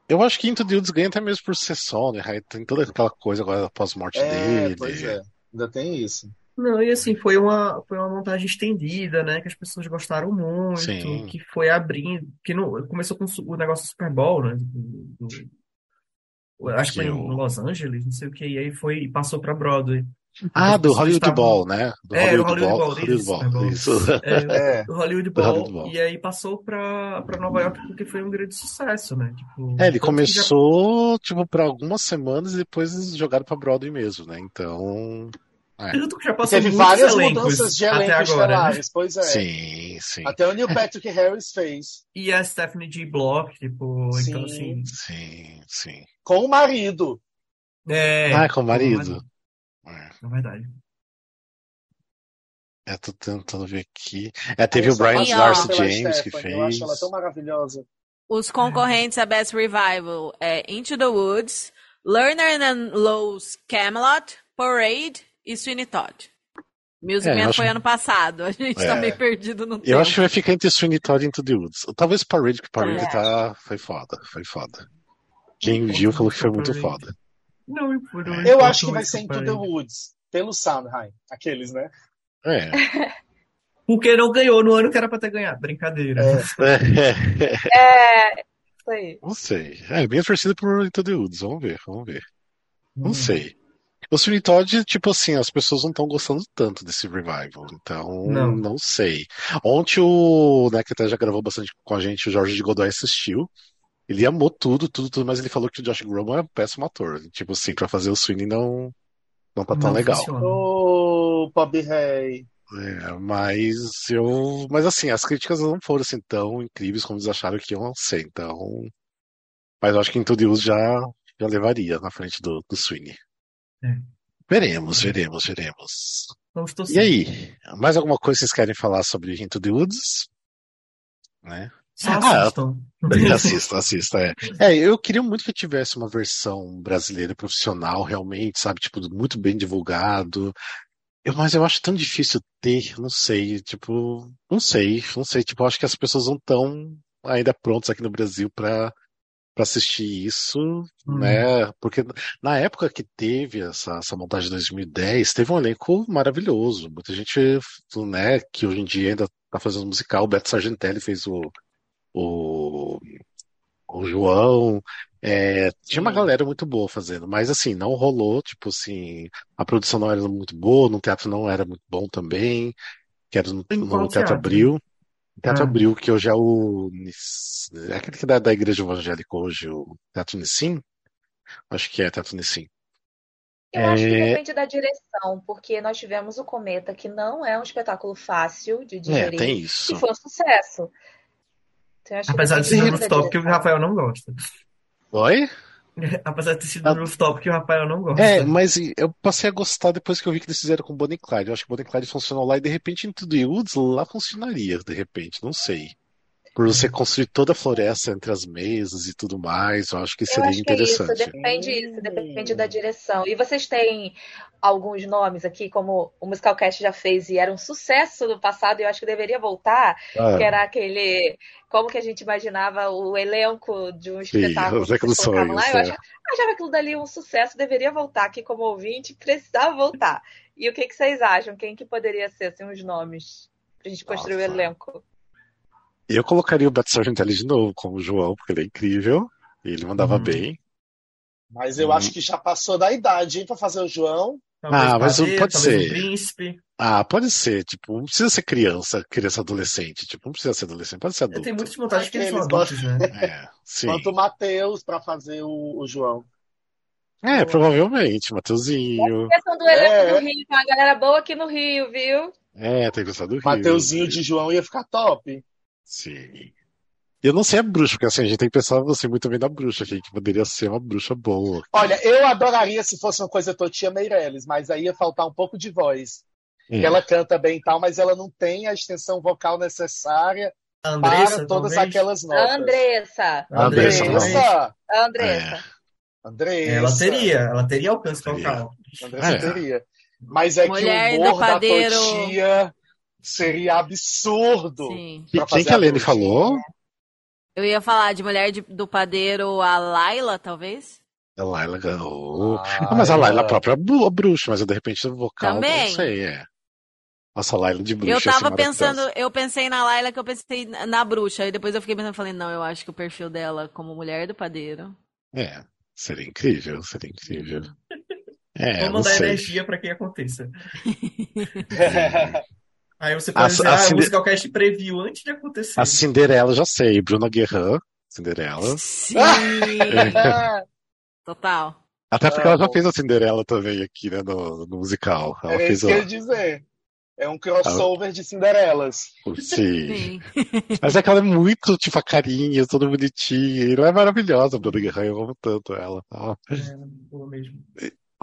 Eu acho que Into the Woods ganha até mesmo por sessão, né? Aí Tem toda aquela coisa agora após a morte É, dele. pois é. Ainda tem isso. Não, e assim, foi uma, foi uma montagem estendida, né? Que as pessoas gostaram muito, Sim. que foi abrindo, que não, começou com o negócio do Super Bowl, né? do- do- acho que foi em o- Los Angeles, não sei o que, e aí foi, e passou pra Broadway. Ah, do Hollywood Ball, né? Do É, Hollywood Hollywood Ball. Ball, Hollywood Ball, Super Bowl. isso. É, É. do Hollywood Bowl, Hollywood Bowl. e aí passou pra, pra Nova York porque foi um grande sucesso, né? Tipo, É, ele que já- começou, tipo, por algumas semanas e depois eles jogaram pra Broadway mesmo, né? Então. É. Tanto que já E passou teve várias elencos mudanças de até elencos agora, né? estelares, pois é. Sim, sim. Até o Neil Patrick Harris fez. E a Stephanie G. Block, tipo, Sim. então assim. Sim, sim. Com o marido. É, Ah, com o marido. É, Na verdade. eu tô tentando ver aqui. É, teve Eu o Brian. Darcy James que Stephanie, Eu acho ela fez. tão maravilhosa. Os concorrentes a Best Revival é Into the Woods, Lerner and Lowe's Camelot, Parade e Sweeney Todd. Music É, eu Man acho- foi ano passado, a gente tá É. meio perdido no Eu tempo. acho que vai ficar entre Sweeney Todd e Into the Woods. Talvez Parade, que Parade É. tá... foi foda, foi foda. Quem viu falou que foi muito foda. Não, eu, eu, acho que vai ser Into the. Woods. Pelo Sondheim. Aqueles, né? É. Porque não ganhou no ano que era pra ter ganhado. Brincadeira. É. É, isso aí. Não sei. É, minha torcida por Into the Woods. Vamos ver, vamos ver. Não Hum. sei. O Sweeney Todd, tipo assim, as pessoas não estão gostando tanto desse revival, então Não. não sei. Ontem o, né, que até já gravou bastante com a gente, o Jorge de Godoy assistiu. Ele amou tudo, tudo, tudo, mas ele falou que o Josh Groban é um péssimo ator. Tipo assim, pra fazer o Sweeney não, não tá tão Não legal. Ô, Bob Rey. É, mas eu, mas assim, as críticas não foram assim tão incríveis como eles acharam que iam ser, então. Mas eu acho que Into the Woods já, já levaria na frente do, do Sweeney. É. Veremos, veremos, veremos. Vamos E aí, mais alguma coisa que vocês querem falar sobre Into the Woods? Né? Só Ah, assistam. Assista, assista, é. É, eu queria muito que tivesse uma versão brasileira profissional, realmente, sabe? Tipo, muito bem divulgado. Eu, mas eu acho tão difícil ter, não sei, tipo, não sei, não sei, tipo, acho que as pessoas não estão ainda prontas aqui no Brasil para para assistir isso, Hum. né? Porque na época que teve essa, essa montagem de 2010, teve um elenco maravilhoso. Muita gente, né, que hoje em dia ainda tá fazendo musical. O Beto Sargentelli fez o, o, o João. É, tinha uma Sim. galera muito boa fazendo, mas assim, não rolou, tipo assim, a produção não era muito boa, no teatro não era muito bom também, que era no, no Teatro teatro? Abril. Teatro Ah. Abril, que hoje é o. É aquele que dá da Igreja Evangélica hoje, o Teatro Nissim? Acho que é Teatro Nissim. Eu acho que É. depende da direção, porque nós tivemos o Cometa, que não é um espetáculo fácil de É, digerir, tem e isso. foi um sucesso. Então, eu acho que Apesar de ser no rooftop que o. Rafael não gosta. Oi? Apesar de ter sido Ah. no rooftop que o Rafael não gosta. É, mas eu passei a gostar depois que eu vi que eles fizeram com o Bonnie Clyde. Eu acho que o Bonnie Clyde funcionou lá e de repente em Tudo Woods lá funcionaria, de repente, não sei. Por você construir toda a floresta entre as mesas e tudo mais, eu acho que Eu seria acho que é isso, interessante. depende isso, depende da Hum. direção. E vocês têm alguns nomes aqui, como o Musicalcast já fez e era um sucesso no passado, e eu acho que deveria voltar, que Ah, era aquele. Como que a gente imaginava o elenco de um sim, espetáculo os que vocês colocavam lá? Eu é. achava, achava aquilo dali um sucesso, deveria voltar aqui como ouvinte, precisava voltar. E o que, que vocês acham? Quem que poderia ser assim, os nomes pra gente construir o Nossa. elenco? Eu colocaria o Beto Sargentelli de novo como o João, porque ele é incrível. E ele mandava Uhum. bem. Mas eu Hum. acho que já passou da idade, hein, pra fazer o João. Talvez Ah, mas pode ser. príncipe. Ah, pode ser, tipo, não precisa ser criança, criança adolescente, tipo, não precisa ser adolescente, pode ser Tem adulto. muitas vantagens que eles adultos, né? É, sim. Quanto o Matheus pra fazer o, o João. É, provavelmente, Mateuzinho. Questão do elenco É. do Rio, tem uma galera boa aqui no Rio, viu? É, tem que gostar do Rio. Mateuzinho de João ia ficar top. Sim. Eu não sei a bruxa, porque assim, a gente tem que pensar assim, muito bem da bruxa aqui, que poderia ser uma bruxa boa. Olha, eu adoraria se fosse uma coisa Totia Meirelles, mas aí ia faltar um pouco de voz. É. Ela canta bem e tal, mas ela não tem a extensão vocal necessária Andressa, para todas talvez. aquelas notas. Andressa. Andressa, talvez. Andressa, A Andressa. Andressa, Ela teria, ela teria alcance vocal. Andressa É. teria. Mas é Mulher que o humor da padeiro. Totia seria absurdo. Sim. E quem que a Lene falou? Eu ia falar de mulher de- do padeiro, a Laila, talvez? A Laila ganhou. Ah, mas a Laila própria é bruxa, mas de repente o vocal Também. não sei, é. Nossa, a Laila de bruxa Eu tava maravilhosa. pensando, eu pensei na Laila que eu pensei na bruxa. E depois eu fiquei pensando, falei, não, eu acho que o perfil dela como mulher do padeiro. É, seria incrível, seria incrível. É, Vamos não mandar sei. energia pra que aconteça. Aí você A- pode dizer, a ah, Cinde- o Musicalcast previu antes de acontecer. A Cinderela, já sei. Bruna Guerran, Cinderela. Sim, É total. Até porque ela já fez a Cinderela também aqui, né, no, no musical. Ela fez isso que eu a... ia dizer. É um crossover de Cinderelas. Sim. Sim. Mas é que ela é muito, tipo, a carinha, toda bonitinha. E ela é maravilhosa, a Bruna Guerran. Eu amo tanto ela. tá? É, boa mesmo.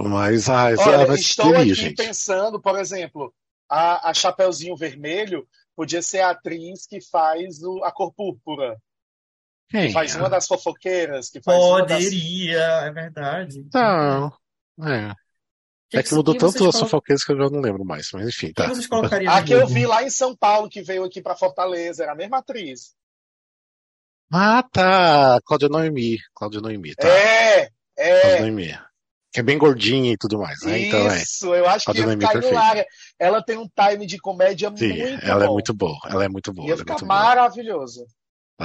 Mas, ah, Olha, mas estou queria, aqui gente. pensando, por exemplo, a, a Chapeuzinho Vermelho podia ser a atriz que faz o, a cor púrpura. Quem? Faz uma das fofoqueiras, que faz uma das... Poderia, é verdade. Não. É. Quem É que mudou tanto vocês as colo- fofoqueiras que eu já não lembro mais. Mas enfim, tá. A que eu vi lá em São Paulo, que veio aqui pra Fortaleza, era a mesma atriz. Ah, tá. Cláudia Noemi. Cláudia Noemi, tá. É, Cláudia é. Noemi. Que é bem gordinha e tudo mais, né? Então é. Isso, eu acho que ia Noemi ficar hilária. Ela tem um time de comédia Sim, muito ela é bom. muito boa. Ela é muito boa. Ia Ela é ficar muito boa. maravilhoso.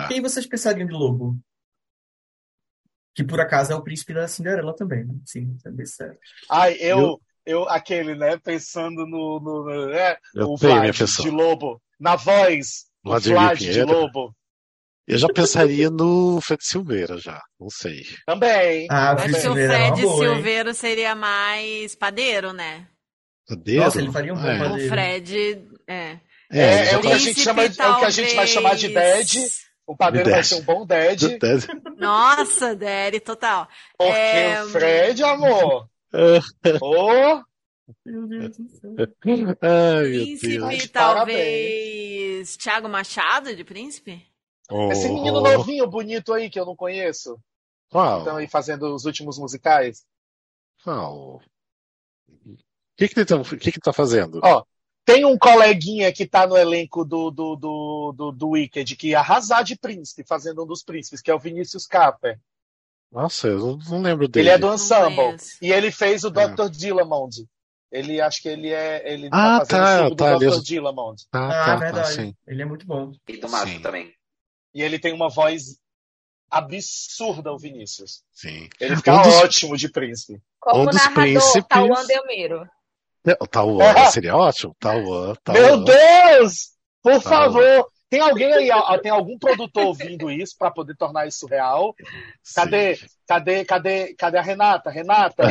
Quem vocês pensariam de Lobo? Que por acaso é o príncipe da Cinderela também, né? Sim, também certo. Ai, eu, eu, aquele, né, pensando no, no, no é, Eu o tenho, Vlad de Lobo, na voz, o Vladimir Vlad de. Lobo. Eu já pensaria no Fred Silveira já, não sei. Também. Ah, o Acho Fred que o Silveira é Fred hein? Silveiro seria mais padeiro, né? Padeiro? Nossa, ele faria um bom é. O padeiro. Fred. É. É, É, é o que a gente chama de- é o que a gente vai chamar de. Dad. O padeiro vai Dad. ser um bom dad, do Ted. Nossa, Daddy, total. porque É, o Fred, amor. Ô, Meu Deus do céu. Ai, meu Príncipe, Deus. talvez. Thiago Machado de príncipe? Esse menino Oh, novinho bonito aí que eu não conheço. Qual? Estão aí fazendo os últimos musicais. Qual? O que que ele tá, o que que ele tá fazendo? Ó, tem um coleguinha que tá no elenco do, do, do, do, do Wicked que ia arrasar de príncipe, fazendo um dos príncipes, que é o Vinícius Capper. Nossa, eu não, lembro dele. Ele é do ensemble. E ele fez o Ah. Dr. Dillamond. Ele acho que ele é. Ele Ah, tá fazendo tá, o filme tá, do ele é- Dr. Dillamond. Ah, Ah, tá, verdade. sim. Ele é muito bom. E do Macho também. E ele tem uma voz absurda, o Vinícius. Sim. Ele fica Um dos- ótimo de príncipe. Como Um dos narrador, príncipes- Tauan Delmiro. O Tauan seria ótimo. Tauan, Tauan. Meu Deus! Por Tá favor! Tem alguém aí, ó, tem algum produtor ouvindo isso para poder tornar isso real? Cadê? Sim. Cadê, cadê, cadê a Renata? Renata,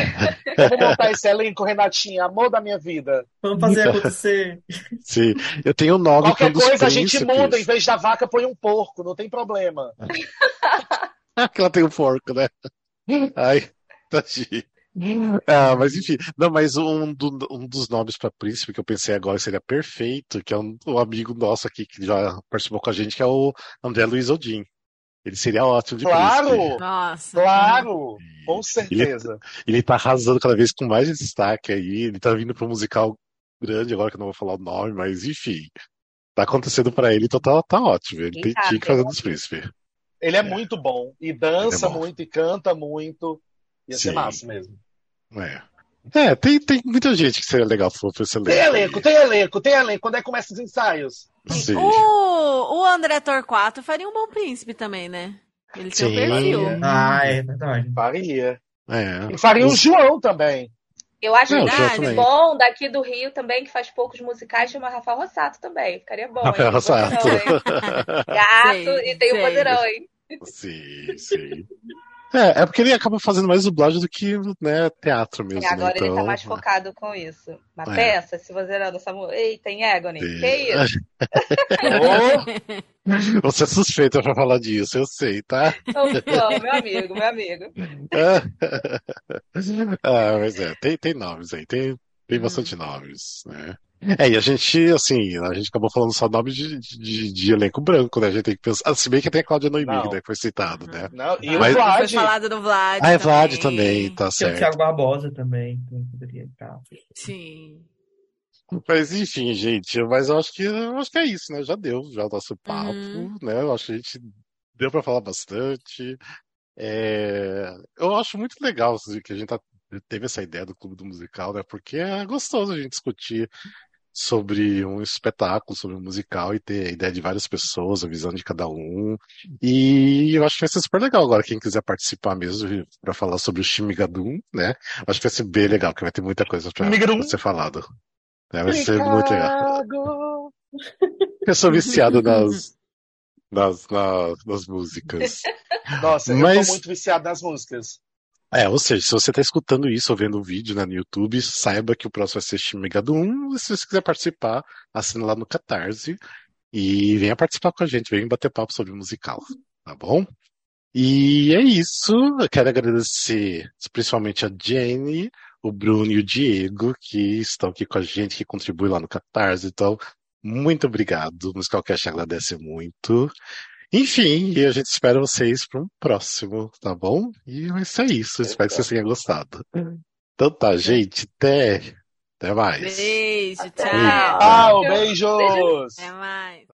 vamos montar esse elenco, Renatinha, amor da minha vida. Vamos fazer acontecer. Sim. Eu tenho um nome que Qualquer coisa a gente príncipes. muda, em vez da vaca põe um porco, não tem problema. Ah, que ela tem um porco, né? Ai, tadinho. Ah, mas enfim, não, mas um, do- um dos nomes para príncipe que eu pensei agora seria perfeito, que é um, um amigo nosso aqui que já participou com a gente, que é o André Luiz Odin. Ele seria ótimo de príncipe. Claro, Nossa. claro, com certeza. Ele tá arrasando cada vez com mais destaque aí. Ele tá vindo para um musical grande agora, que eu não vou falar o nome, mas enfim. Tá acontecendo para ele, então tá, tá ótimo. Ele tem, Quem tinha que fazer dos príncipes. Ele é muito bom, e dança Ele é bom. muito, e canta muito. Ia ser Sim. massa mesmo. É. É, tem, tem muita gente que seria legal se fosse esse Tem elenco, tem elenco, tem elenco. Quando é que começa os ensaios? Sim. O, o André Torquato faria um bom príncipe também, né? Ele tem o perfil. Ah, é verdade. Faria. É. E faria o João também. Eu acho Não, um já príncipe também. bom daqui do Rio também, que faz poucos musicais, chama Rafael Rossato também. Ficaria bom, Rafael hein? Rossato. Gato Sei, e tem o sei. poderão, hein? Sim, sim. É, é porque ele acaba fazendo mais dublagem do que né, teatro mesmo. E agora né? ele tá Então, mais focado com isso. Mas É. pensa, se você era dessa mulher. Eita, tem Agony. Que isso? Ô, Você é suspeita pra falar disso, eu sei, tá? Então, pô, meu amigo, meu amigo. ah, mas é, tem, tem nomes aí, tem, tem Hum. bastante nomes, né? É, e a gente, assim, a gente acabou falando só nome de, de, de elenco branco, né? A gente tem que pensar. Se bem que tem a Cláudia Noemig, né? Que foi citado, né? não, e Mas- o Foi Vlad. falado do Vlad. Ah, é Vlad também, tá Tem o certo. Thiago Barbosa também, que poderia entrar. Sim. Mas enfim, gente, mas eu acho que eu acho que é isso, né? Já deu, já o nosso papo, Uhum. né? Eu acho que a gente deu pra falar bastante. É, Eu acho muito legal assim, que a gente tá- teve essa ideia do Clube do Musical, né? Porque é gostoso a gente discutir sobre um espetáculo, sobre um musical e ter a ideia de várias pessoas, a visão de cada um. E eu acho que vai ser super legal agora, quem quiser participar mesmo para falar sobre o Shimigadum, né? Eu acho que vai ser bem legal, porque vai ter muita coisa pra ser falado. né? Vai ser muito legal. Eu sou viciado nas, nas, nas, nas músicas. Nossa, eu Mas- tô muito viciado nas músicas. É, ou seja, se você está escutando isso ou vendo o vídeo né, no YouTube, saiba que o próximo vai ser Shimigadum. E se você quiser participar, assina lá no Catarse e venha participar com a gente, venha bater papo sobre musical, tá bom? E é isso. Eu quero agradecer principalmente a Jenny, o Bruno e o Diego, que estão aqui com a gente, que contribuem lá no Catarse. Então, muito obrigado. O Musicalcast agradece muito. Enfim, e a gente espera vocês para um próximo, tá bom? E vai ser isso. Espero que vocês tenham gostado. Então tá, gente. Até, até mais. Beijo, tchau. Tchau, beijos! Até mais.